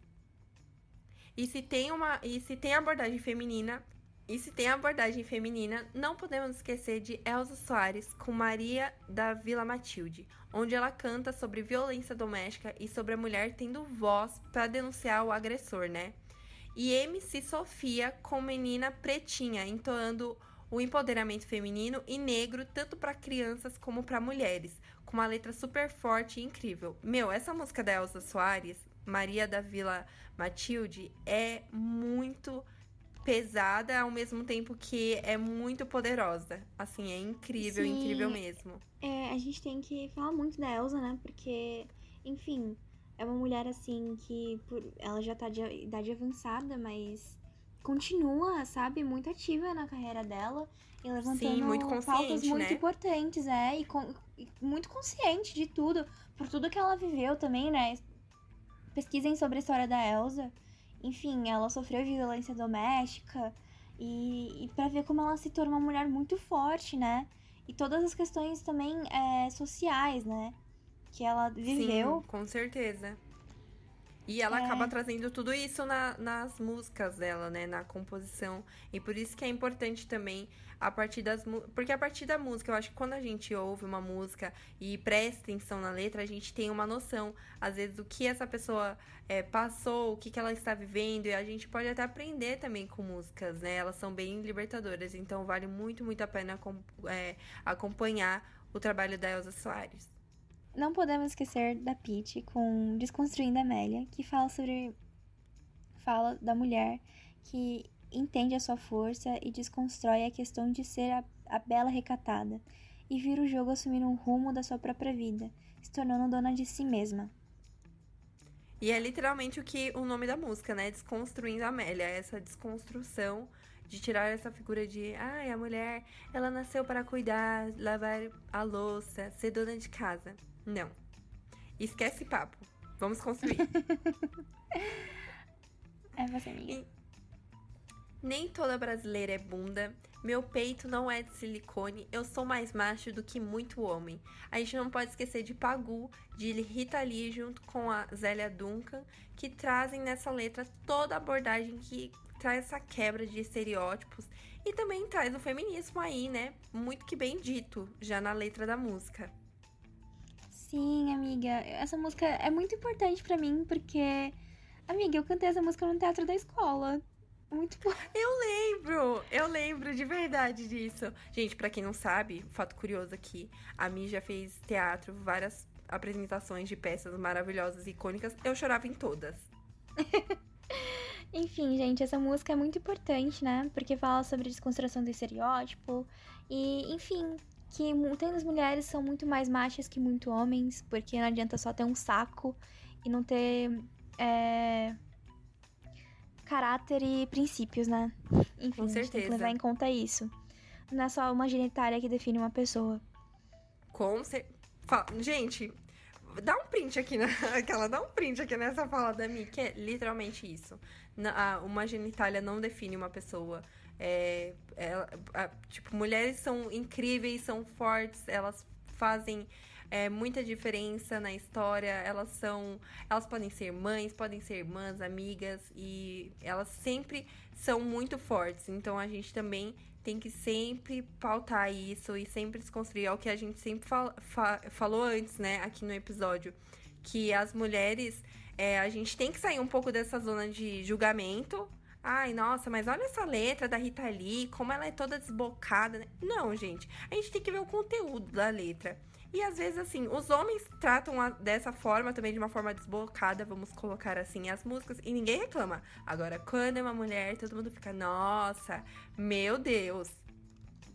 Speaker 3: E se tem uma, e se tem abordagem feminina, e se tem abordagem feminina, não podemos esquecer de Elza Soares com Maria da Vila Matilde, onde ela canta sobre violência doméstica e sobre a mulher tendo voz para denunciar o agressor, né? E MC Sofia com Menina Pretinha, entoando o empoderamento feminino e negro tanto para crianças como para mulheres, com uma letra super forte e incrível. Meu, essa música da Elza Soares, Maria da Vila Matilde, é muito pesada ao mesmo tempo que é muito poderosa. Assim, é incrível,
Speaker 2: Sim.
Speaker 3: incrível mesmo.
Speaker 2: É, a gente tem que falar muito da Elsa, né? Porque, enfim, é uma mulher assim que por- ela já tá de idade avançada, mas continua, sabe, muito ativa na carreira dela e levantando
Speaker 3: Sim, muito
Speaker 2: pautas muito
Speaker 3: né?
Speaker 2: importantes, é, e, com- e muito consciente de tudo, por tudo que ela viveu também, né? Pesquisem sobre a história da Elsa. Enfim, ela sofreu violência doméstica e, e para ver como ela se tornou uma mulher muito forte, né? E todas as questões também é, sociais, né? Que ela viveu.
Speaker 3: Sim, com certeza. E ela
Speaker 2: É.
Speaker 3: acaba trazendo tudo isso na- nas músicas dela, né? Na composição. E por isso que é importante também a partir das Porque a partir da música, eu acho que quando a gente ouve uma música e presta atenção na letra, a gente tem uma noção, às vezes, do que essa pessoa é, passou, o que, que ela está vivendo. E a gente pode até aprender também com músicas, né? Elas são bem libertadoras. Então vale muito, muito a pena é, acompanhar o trabalho da Elza Soares.
Speaker 2: Não podemos esquecer da Peach com Desconstruindo a Amélia, que fala sobre. fala da mulher que entende a sua força e desconstrói a questão de ser a, a bela recatada e vira o jogo assumindo um rumo da sua própria vida, se tornando dona de si mesma.
Speaker 3: E é literalmente o que o nome da música, né? Desconstruindo a Amélia. Essa desconstrução de tirar essa figura de, ai, a mulher, ela nasceu para cuidar, lavar a louça, ser dona de casa. Não. Esquece papo. Vamos construir. [laughs]
Speaker 2: É você, amiga.
Speaker 3: Nem toda brasileira é bunda. Meu peito não é de silicone. Eu sou mais macho do que muito homem. A gente não pode esquecer de Pagu, de Rita Lee, junto com a Zélia Duncan, que trazem nessa letra toda a abordagem que traz essa quebra de estereótipos e também traz o feminismo aí, né? Muito que bem dito já na letra da música.
Speaker 2: Sim, amiga. Essa música é muito importante pra mim porque, amiga, eu cantei essa música no teatro da escola. Muito bom. [laughs]
Speaker 3: Eu lembro, eu lembro de verdade disso. Gente, para quem não sabe, fato curioso aqui, a Mi já fez teatro, várias apresentações de peças maravilhosas e icônicas. Eu chorava em todas. [laughs]
Speaker 2: Enfim, gente, essa música é muito importante, né? Porque fala sobre a desconstrução do estereótipo e, enfim, que muitas mulheres são muito mais machas que muito homens, porque não adianta só ter um saco e não ter é, caráter e princípios, né? Enfim,
Speaker 3: Com certeza.
Speaker 2: tem que levar em conta isso. Não é só uma genitália que define uma pessoa.
Speaker 3: Com cer... Fa- Gente, dá um print aqui na... [laughs] Aquela, dá um print aqui nessa fala da Mi, que é literalmente isso. Na- Uma genitália não define uma pessoa. É, a- tipo, mulheres são incríveis, são fortes, elas fazem é, muita diferença na história. Elas são. Elas podem ser mães, podem ser irmãs, amigas, e elas sempre são muito fortes. Então a gente também tem que sempre pautar isso e sempre desconstruir. É o que a gente sempre fa- falou antes, né, aqui no episódio. Que as mulheres, é, a gente tem que sair um pouco dessa zona de julgamento. Ai, nossa, mas olha essa letra da Rita Lee, como ela é toda desbocada. né? Não, gente. A gente tem que ver o conteúdo da letra. E às vezes, assim, os homens tratam a- dessa forma também, de uma forma desbocada, vamos colocar assim, as músicas, e ninguém reclama. Agora, quando é uma mulher, todo mundo fica, nossa, meu Deus.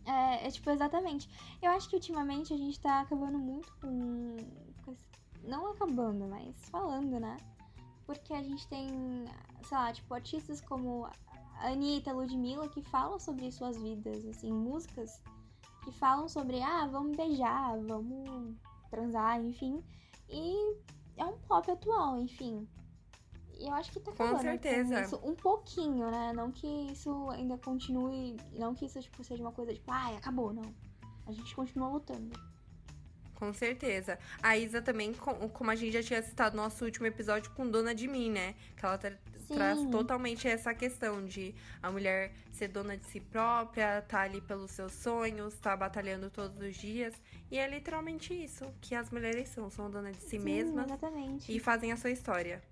Speaker 2: É, é tipo, exatamente. Eu acho que ultimamente a gente tá acabando muito com. Não acabando, mas falando, né? Porque a gente tem, sei lá, tipo, artistas como Anitta, Ludmilla, que falam sobre suas vidas, assim, músicas que falam sobre, ah, vamos beijar, vamos transar, enfim. E é um pop atual, enfim. E eu acho que tá
Speaker 3: Com
Speaker 2: acabando
Speaker 3: certeza.
Speaker 2: isso um pouquinho, né? Não que isso ainda continue, não que isso tipo, seja uma coisa tipo, ai, acabou, não. A gente continua lutando.
Speaker 3: Com certeza. A Isa também, com- como a gente já tinha citado no nosso último episódio com Dona de Mim, né? Que ela tra-
Speaker 2: Sim.
Speaker 3: traz totalmente essa questão de a mulher ser dona de si própria, tá ali pelos seus sonhos, tá batalhando todos os dias. E é literalmente isso que as mulheres são. São donas de si
Speaker 2: Sim,
Speaker 3: mesmas
Speaker 2: Exatamente.
Speaker 3: e fazem a sua história.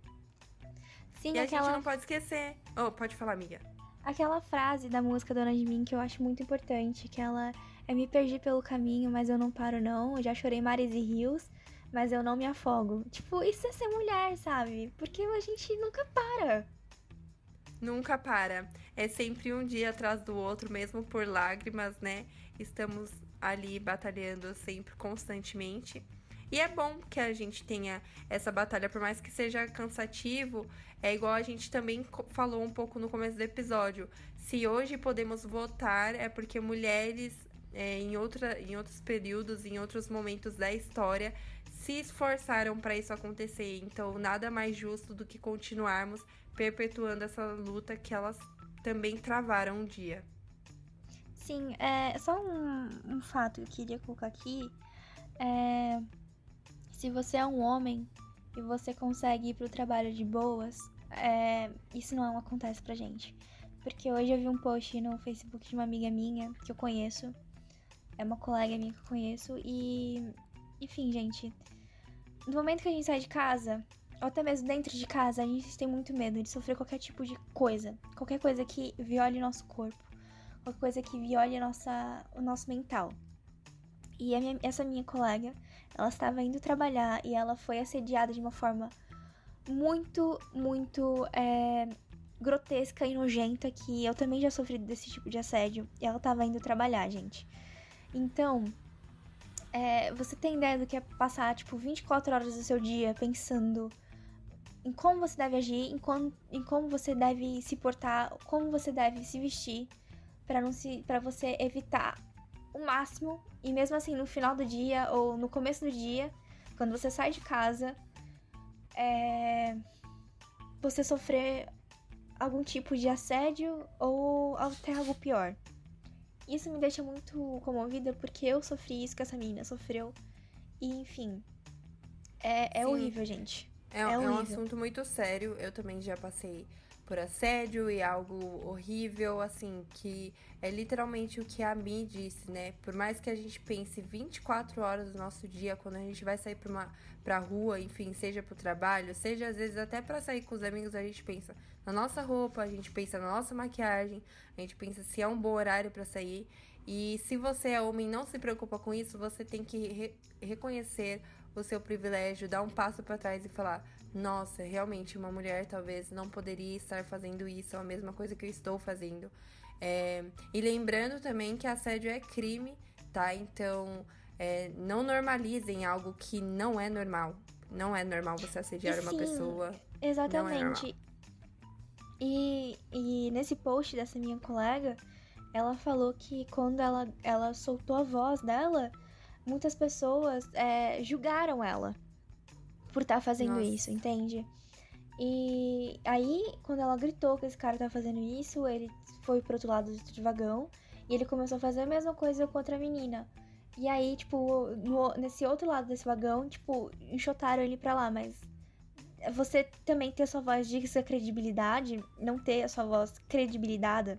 Speaker 2: Sim,
Speaker 3: e a
Speaker 2: aquela,
Speaker 3: gente não pode esquecer. Oh, pode falar, amiga.
Speaker 2: aquela frase da música Dona de Mim que eu acho muito importante, que ela é me perdi pelo caminho, mas eu não paro não. Eu já chorei mares e rios, mas eu não me afogo. Tipo, isso é ser mulher, sabe? Porque a gente nunca para.
Speaker 3: Nunca para. É sempre um dia atrás do outro, mesmo por lágrimas, né? Estamos ali batalhando sempre constantemente. E é bom que a gente tenha essa batalha, por mais que seja cansativo, é igual a gente também falou um pouco no começo do episódio. Se hoje podemos votar, é porque mulheres é, em, outra, em outros períodos, em outros momentos da história, se esforçaram para isso acontecer. Então, nada mais justo do que continuarmos perpetuando essa luta que elas também travaram um dia.
Speaker 2: Sim, é só um, um fato que eu queria colocar aqui. É, se você é um homem e você consegue ir pro trabalho de boas, é, isso não acontece pra gente. Porque hoje eu vi um post no Facebook de uma amiga minha que eu conheço. É uma colega minha que eu conheço. E, enfim, gente. No momento que a gente sai de casa, ou até mesmo dentro de casa, a gente tem muito medo de sofrer qualquer tipo de coisa. Qualquer coisa que viole nosso corpo qualquer coisa que viole nossa, o nosso mental. E minha- essa minha colega, ela estava indo trabalhar e ela foi assediada de uma forma muito, muito é, grotesca e nojenta que eu também já sofri desse tipo de assédio. E ela estava indo trabalhar, gente. Então, é, você tem ideia do que é passar, tipo, 24 horas do seu dia pensando em como você deve agir, em, como- em como você deve se portar, como você deve se vestir para não se para você evitar o máximo e mesmo assim no final do dia ou no começo do dia, quando você sai de casa, é, você sofrer algum tipo de assédio ou até algo pior. Isso me deixa muito comovida porque eu sofri isso que essa menina sofreu. E enfim, é, é horrível, gente.
Speaker 3: É,
Speaker 2: É
Speaker 3: é um assunto muito sério. Eu também já passei por assédio e algo horrível, assim, que é literalmente o que a Mi disse, né? Por mais que a gente pense 24 horas do nosso dia quando a gente vai sair pra, uma, pra rua, enfim, seja pro trabalho, seja às vezes até para sair com os amigos, a gente pensa na nossa roupa, a gente pensa na nossa maquiagem, a gente pensa se é um bom horário para sair. E se você é homem e não se preocupa com isso, você tem que re reconhecer o seu privilégio, dar um passo para trás e falar: nossa, realmente uma mulher talvez não poderia estar fazendo isso, é a mesma coisa que eu estou fazendo. É, e lembrando também que assédio é crime, tá? Então, é, não normalizem algo que não é normal. Não é normal você assediar uma pessoa.
Speaker 2: Exatamente.
Speaker 3: É
Speaker 2: e, e nesse post dessa minha colega, ela falou que quando ela, ela soltou a voz dela, muitas pessoas é, julgaram ela por estar tá fazendo Nossa. isso, entende? E aí, quando ela gritou que esse cara tá fazendo isso, ele foi pro outro lado do vagão e ele começou a fazer a mesma coisa com outra menina. E aí, tipo, no, nesse outro lado desse vagão, tipo, enxotaram ele pra lá, mas você também ter a sua voz de credibilidade, não ter a sua voz credibilidade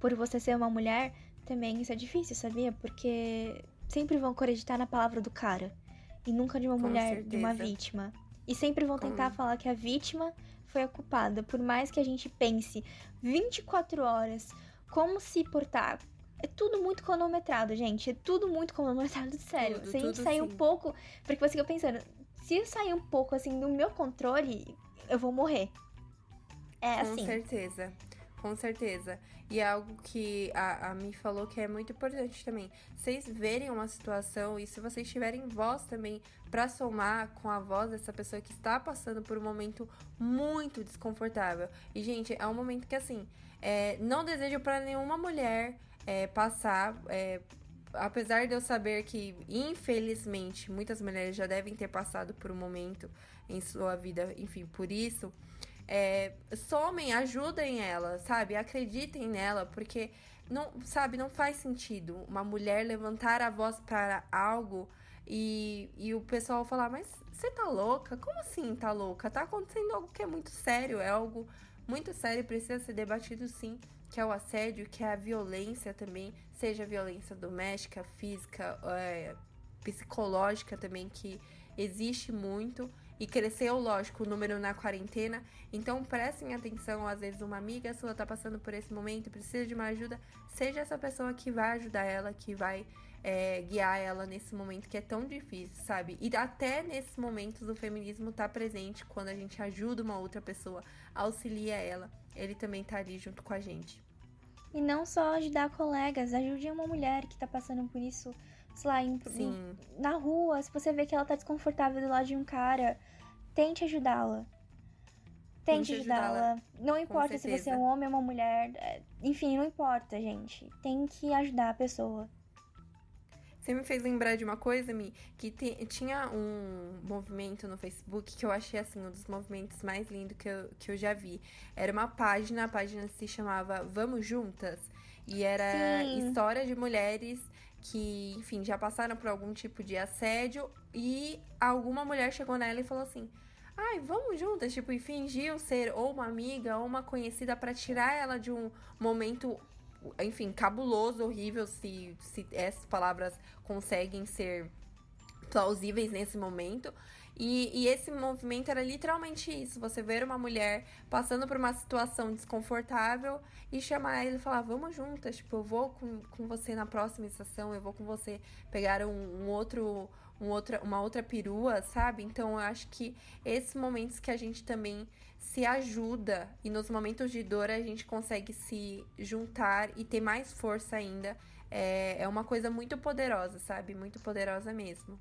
Speaker 2: por você ser uma mulher, também isso é difícil, sabia? Porque sempre vão acreditar na palavra do cara e nunca de uma Com mulher, certeza. de uma vítima. E sempre vão tentar falar que a vítima foi a culpada, por mais que a gente pense 24 horas como se portar. É tudo muito cronometrado, gente. É tudo muito cronometrado, sério. Tudo, se a gente sair sim. um pouco. Porque você fica pensando, se sair um pouco assim do meu controle, eu vou morrer. É
Speaker 3: Com
Speaker 2: assim.
Speaker 3: Com certeza. Com certeza. E é algo que a, a Mi falou que é muito importante também. Vocês verem uma situação e se vocês tiverem voz também para somar com a voz dessa pessoa que está passando por um momento muito desconfortável. E, gente, é um momento que, assim, é, não desejo para nenhuma mulher é, passar. É, apesar de eu saber que, infelizmente, muitas mulheres já devem ter passado por um momento em sua vida, enfim, por isso é, somem, ajudem ela, sabe? Acreditem nela, porque não, sabe, não faz sentido uma mulher levantar a voz para algo e, e o pessoal falar, mas você tá louca? Como assim tá louca? Tá acontecendo algo que é muito sério, é algo muito sério, precisa ser debatido sim, que é o assédio, que é a violência também, seja violência doméstica, física, é, psicológica também, que existe muito e cresceu, lógico, o número na quarentena. Então prestem atenção, às vezes uma amiga sua tá passando por esse momento, precisa de uma ajuda, seja essa pessoa que vai ajudar ela, que vai é, guiar ela nesse momento que é tão difícil, sabe? E até nesses momentos o feminismo tá presente quando a gente ajuda uma outra pessoa, auxilia ela, ele também tá ali junto com a gente.
Speaker 2: E não só ajudar colegas, ajude uma mulher que tá passando por isso sei lá, em, na rua, se você vê que ela tá desconfortável do lado de um cara, tente ajudá-la. Tente, ajudá-la. Não importa se você é um homem ou uma mulher. É, enfim, não importa, gente. Tem que ajudar a pessoa.
Speaker 3: Você me fez lembrar de uma coisa, Mi, que te, tinha um movimento no Facebook que eu achei, assim, um dos movimentos mais lindos que eu, que eu já vi. Era uma página, a página se chamava Vamos Juntas. E era Sim. história de mulheres que, enfim, já passaram por algum tipo de assédio e alguma mulher chegou nela e falou assim: "Ai, vamos juntas", tipo, e fingiu ser ou uma amiga ou uma conhecida para tirar ela de um momento enfim, cabuloso, horrível, se, se essas palavras conseguem ser plausíveis nesse momento. E, e, esse movimento era literalmente isso: você ver uma mulher passando por uma situação desconfortável e chamar ela e falar, vamos juntas, tipo, eu vou com, com você na próxima estação, eu vou com você pegar um, um outro. Um outra, uma outra perua, sabe? Então eu acho que esses momentos que a gente também se ajuda e nos momentos de dor a gente consegue se juntar e ter mais força ainda, é, é uma coisa muito poderosa, sabe? Muito poderosa mesmo.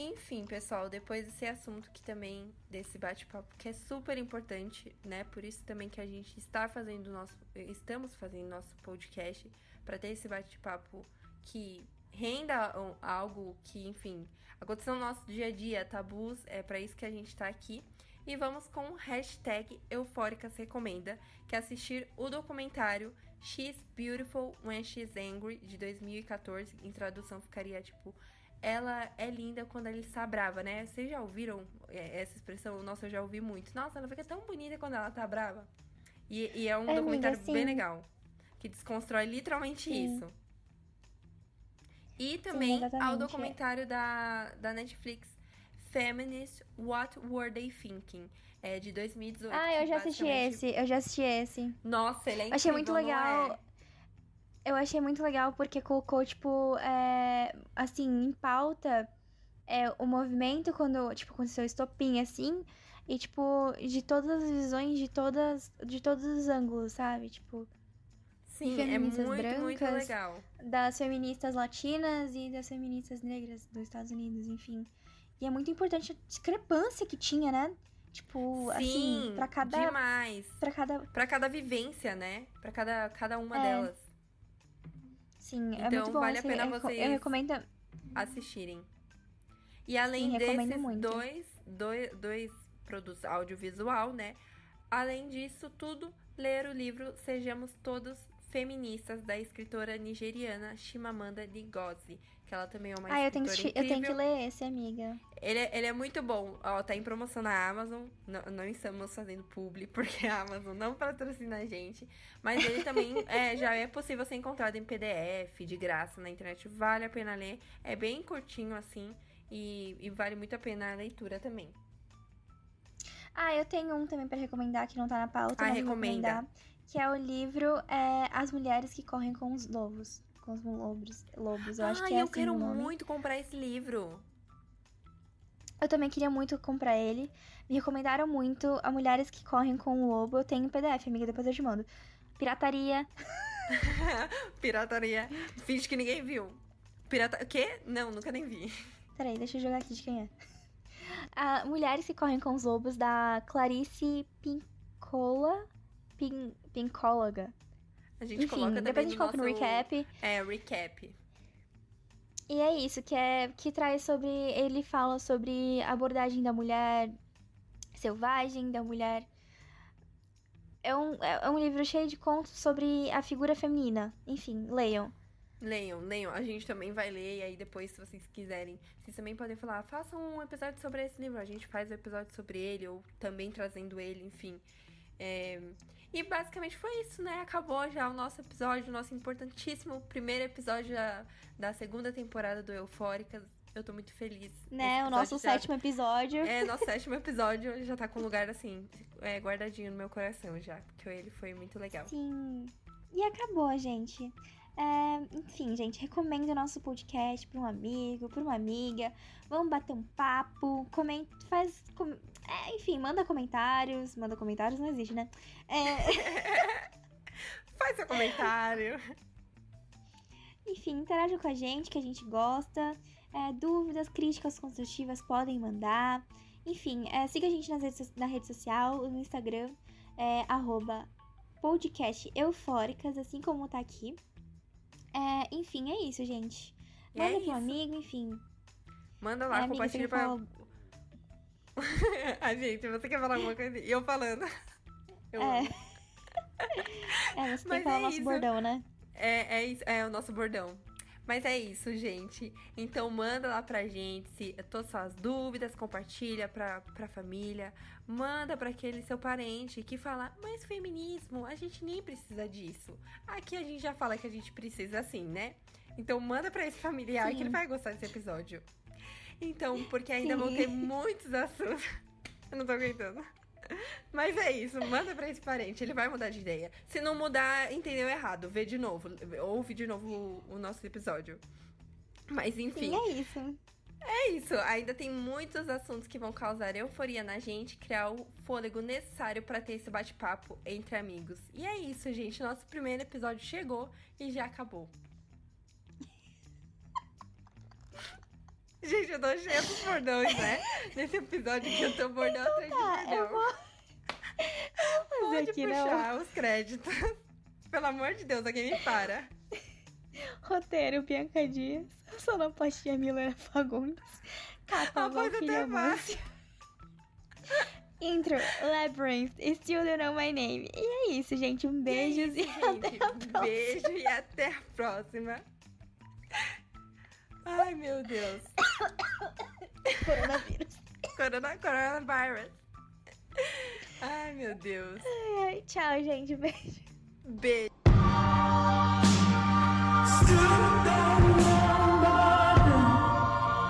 Speaker 3: Enfim, pessoal, depois desse assunto que também, desse bate-papo, que é super importante, né? Por isso também que a gente está fazendo nosso. Estamos fazendo nosso podcast para ter esse bate-papo que renda algo que, enfim, aconteceu no nosso dia a dia, tabus, é para isso que a gente está aqui. E vamos com o hashtag Eufóricas Recomenda, que é assistir o documentário She's Beautiful When She's Angry, de 2014. Em tradução ficaria tipo ela é linda quando ela está brava, né? Vocês já ouviram é, essa expressão? Nossa, eu já ouvi muito. Nossa, ela fica tão bonita quando ela tá brava. E, e é um
Speaker 2: É,
Speaker 3: documentário bem
Speaker 2: sim.
Speaker 3: legal. Que desconstrói literalmente
Speaker 2: Sim.
Speaker 3: isso. E também ao
Speaker 2: exatamente.
Speaker 3: documentário da, da Netflix, Feminist What Were They Thinking? É de 2018.
Speaker 2: Ah, eu já assisti esse, eu já assisti esse.
Speaker 3: Nossa, ele é incrível,
Speaker 2: Achei muito legal.
Speaker 3: é?
Speaker 2: Eu achei muito legal porque colocou, tipo, é, assim, em pauta é, o movimento quando, tipo, aconteceu o estopim, assim, e, tipo, de todas as visões, de todas, de todos os ângulos, sabe? Tipo,
Speaker 3: Sim, é
Speaker 2: feministas
Speaker 3: muito, muito
Speaker 2: brancas.
Speaker 3: legal.
Speaker 2: das feministas latinas e das feministas negras dos Estados Unidos, enfim. E é muito importante a discrepância que tinha, né? Tipo, assim,
Speaker 3: Sim,
Speaker 2: pra cada.
Speaker 3: demais.
Speaker 2: Pra cada.
Speaker 3: Pra cada vivência, né? Pra cada, cada uma
Speaker 2: É.
Speaker 3: delas
Speaker 2: Sim, é
Speaker 3: Então,
Speaker 2: muito bom.
Speaker 3: vale a pena
Speaker 2: eu,
Speaker 3: vocês-
Speaker 2: eu recomendo.
Speaker 3: assistirem. E além
Speaker 2: Sim,
Speaker 3: desses dois, dois, dois produtos audiovisual, né? Além disso tudo, ler o livro Sejamos Todos Feministas, da escritora nigeriana Chimamanda Ngozi, que ela também é uma
Speaker 2: Ah, eu tenho, que, eu tenho que ler esse, amiga.
Speaker 3: Ele, é- ele é muito bom. Ó, tá em promoção na Amazon. Não, não estamos fazendo publi, [laughs] porque a Amazon não patrocina a gente. Mas ele também [laughs] é, já é possível ser encontrado em PDF, de graça, na internet. Vale a pena ler. É bem curtinho, assim. E, e vale muito a pena a leitura também.
Speaker 2: Ah, eu tenho um também pra recomendar que não tá na pauta.
Speaker 3: Ah, recomenda.
Speaker 2: Que é o livro é, As Mulheres que Correm com os Lobos. Com os lobos. lobos. Eu acho
Speaker 3: Ai,
Speaker 2: que é
Speaker 3: eu
Speaker 2: assim
Speaker 3: quero
Speaker 2: o
Speaker 3: muito comprar esse livro.
Speaker 2: Eu também queria muito comprar ele. Me recomendaram muito a Mulheres que Correm com o Lobo. Eu tenho em PDF, amiga, depois eu te mando. Pirataria. [laughs]
Speaker 3: Pirataria. Finge que ninguém viu. Pirata... O quê? Não, nunca nem vi.
Speaker 2: Peraí, deixa eu jogar aqui de quem é. A Mulheres que Correm com os Lobos, da Clarice Pincola. Pin, Pincóloga.
Speaker 3: A gente
Speaker 2: Enfim,
Speaker 3: coloca
Speaker 2: depois a gente coloca no recap.
Speaker 3: É, recap.
Speaker 2: E é isso, que é que traz sobre. Ele fala sobre a abordagem da mulher selvagem, da mulher. É um, é é um livro cheio de contos sobre a figura feminina. Enfim, leiam.
Speaker 3: Leiam, leiam. A gente também vai ler, e aí depois, se vocês quiserem, vocês também podem falar, façam um episódio sobre esse livro. A gente faz o episódio sobre ele, ou também trazendo ele, enfim. É, E basicamente foi isso, né? Acabou já o nosso episódio, o nosso importantíssimo primeiro episódio da, da segunda temporada do Eufóricas. Eu tô muito feliz.
Speaker 2: Né? O nosso
Speaker 3: já-
Speaker 2: sétimo episódio.
Speaker 3: É, nosso [laughs] sétimo episódio já tá com um lugar assim, é, guardadinho no meu coração já. Porque ele foi muito legal.
Speaker 2: Sim. E acabou, gente. É, enfim, gente, recomendo o nosso podcast para um amigo, para uma amiga. Vamos bater um papo, comente, faz. com- é, enfim, manda comentários. Manda comentários, não existe, né? É, [laughs]
Speaker 3: Faz seu comentário. [laughs]
Speaker 2: enfim, interaja com a gente, que a gente gosta. É, dúvidas, críticas construtivas podem mandar. Enfim, é, siga a gente nas redes, na rede social, no Instagram, é, arroba assim como tá aqui. É, enfim, é isso, gente.
Speaker 3: E é
Speaker 2: Manda pro
Speaker 3: isso.
Speaker 2: amigo, enfim.
Speaker 3: Manda
Speaker 2: É,
Speaker 3: lá,
Speaker 2: você
Speaker 3: compartilha pra. A [laughs] gente, você quer falar alguma coisa? E eu falando. [laughs] Eu
Speaker 2: É.
Speaker 3: amo. [laughs]
Speaker 2: É, você
Speaker 3: Mas
Speaker 2: falar
Speaker 3: é
Speaker 2: o nosso
Speaker 3: isso.
Speaker 2: bordão, né?
Speaker 3: É, é, isso, é o nosso bordão. Mas é isso, gente. Então manda lá pra gente se, todas as suas dúvidas, compartilha pra, pra família. Manda pra aquele seu parente que fala, mas feminismo, a gente nem precisa disso. Aqui a gente já fala que a gente precisa assim, né? Então manda pra esse familiar
Speaker 2: Sim.
Speaker 3: que ele vai gostar desse episódio. Então, porque ainda vão
Speaker 2: Sim.
Speaker 3: ter muitos assuntos. Eu não tô aguentando. Mas é isso, manda pra esse parente, ele vai mudar de ideia. Se não mudar, entendeu errado, vê de novo, ouve de novo o, o nosso episódio. Mas enfim,
Speaker 2: Sim, é isso.
Speaker 3: é isso. Ainda tem muitos assuntos que vão causar euforia na gente, criar o fôlego necessário pra ter esse bate-papo entre amigos. E é isso, gente. Nosso primeiro episódio chegou e já acabou. Gente, eu tô cheia dos bordões, né? Nesse episódio que eu tô bordão atrás de
Speaker 2: Ah, eu
Speaker 3: bordão.
Speaker 2: vou.
Speaker 3: Pode
Speaker 2: aqui,
Speaker 3: puxar os créditos. Pelo amor de Deus, alguém me para.
Speaker 2: não. Roteiro, Bianca Dias. Sonoplastia, Milena Fagundes. Capa,
Speaker 3: mais.
Speaker 2: Márcia. Intro, Labyrinth, Still Don't Know My Name. E é isso, gente. Um beijos e,
Speaker 3: É isso,
Speaker 2: até a
Speaker 3: gente.
Speaker 2: próxima.
Speaker 3: Beijo e até a próxima. Ai, meu Deus.
Speaker 2: Coronavírus.
Speaker 3: Corona, coronavirus. Ai, meu Deus.
Speaker 2: Ai, ai, tchau, gente. Beijo.
Speaker 3: Beijo.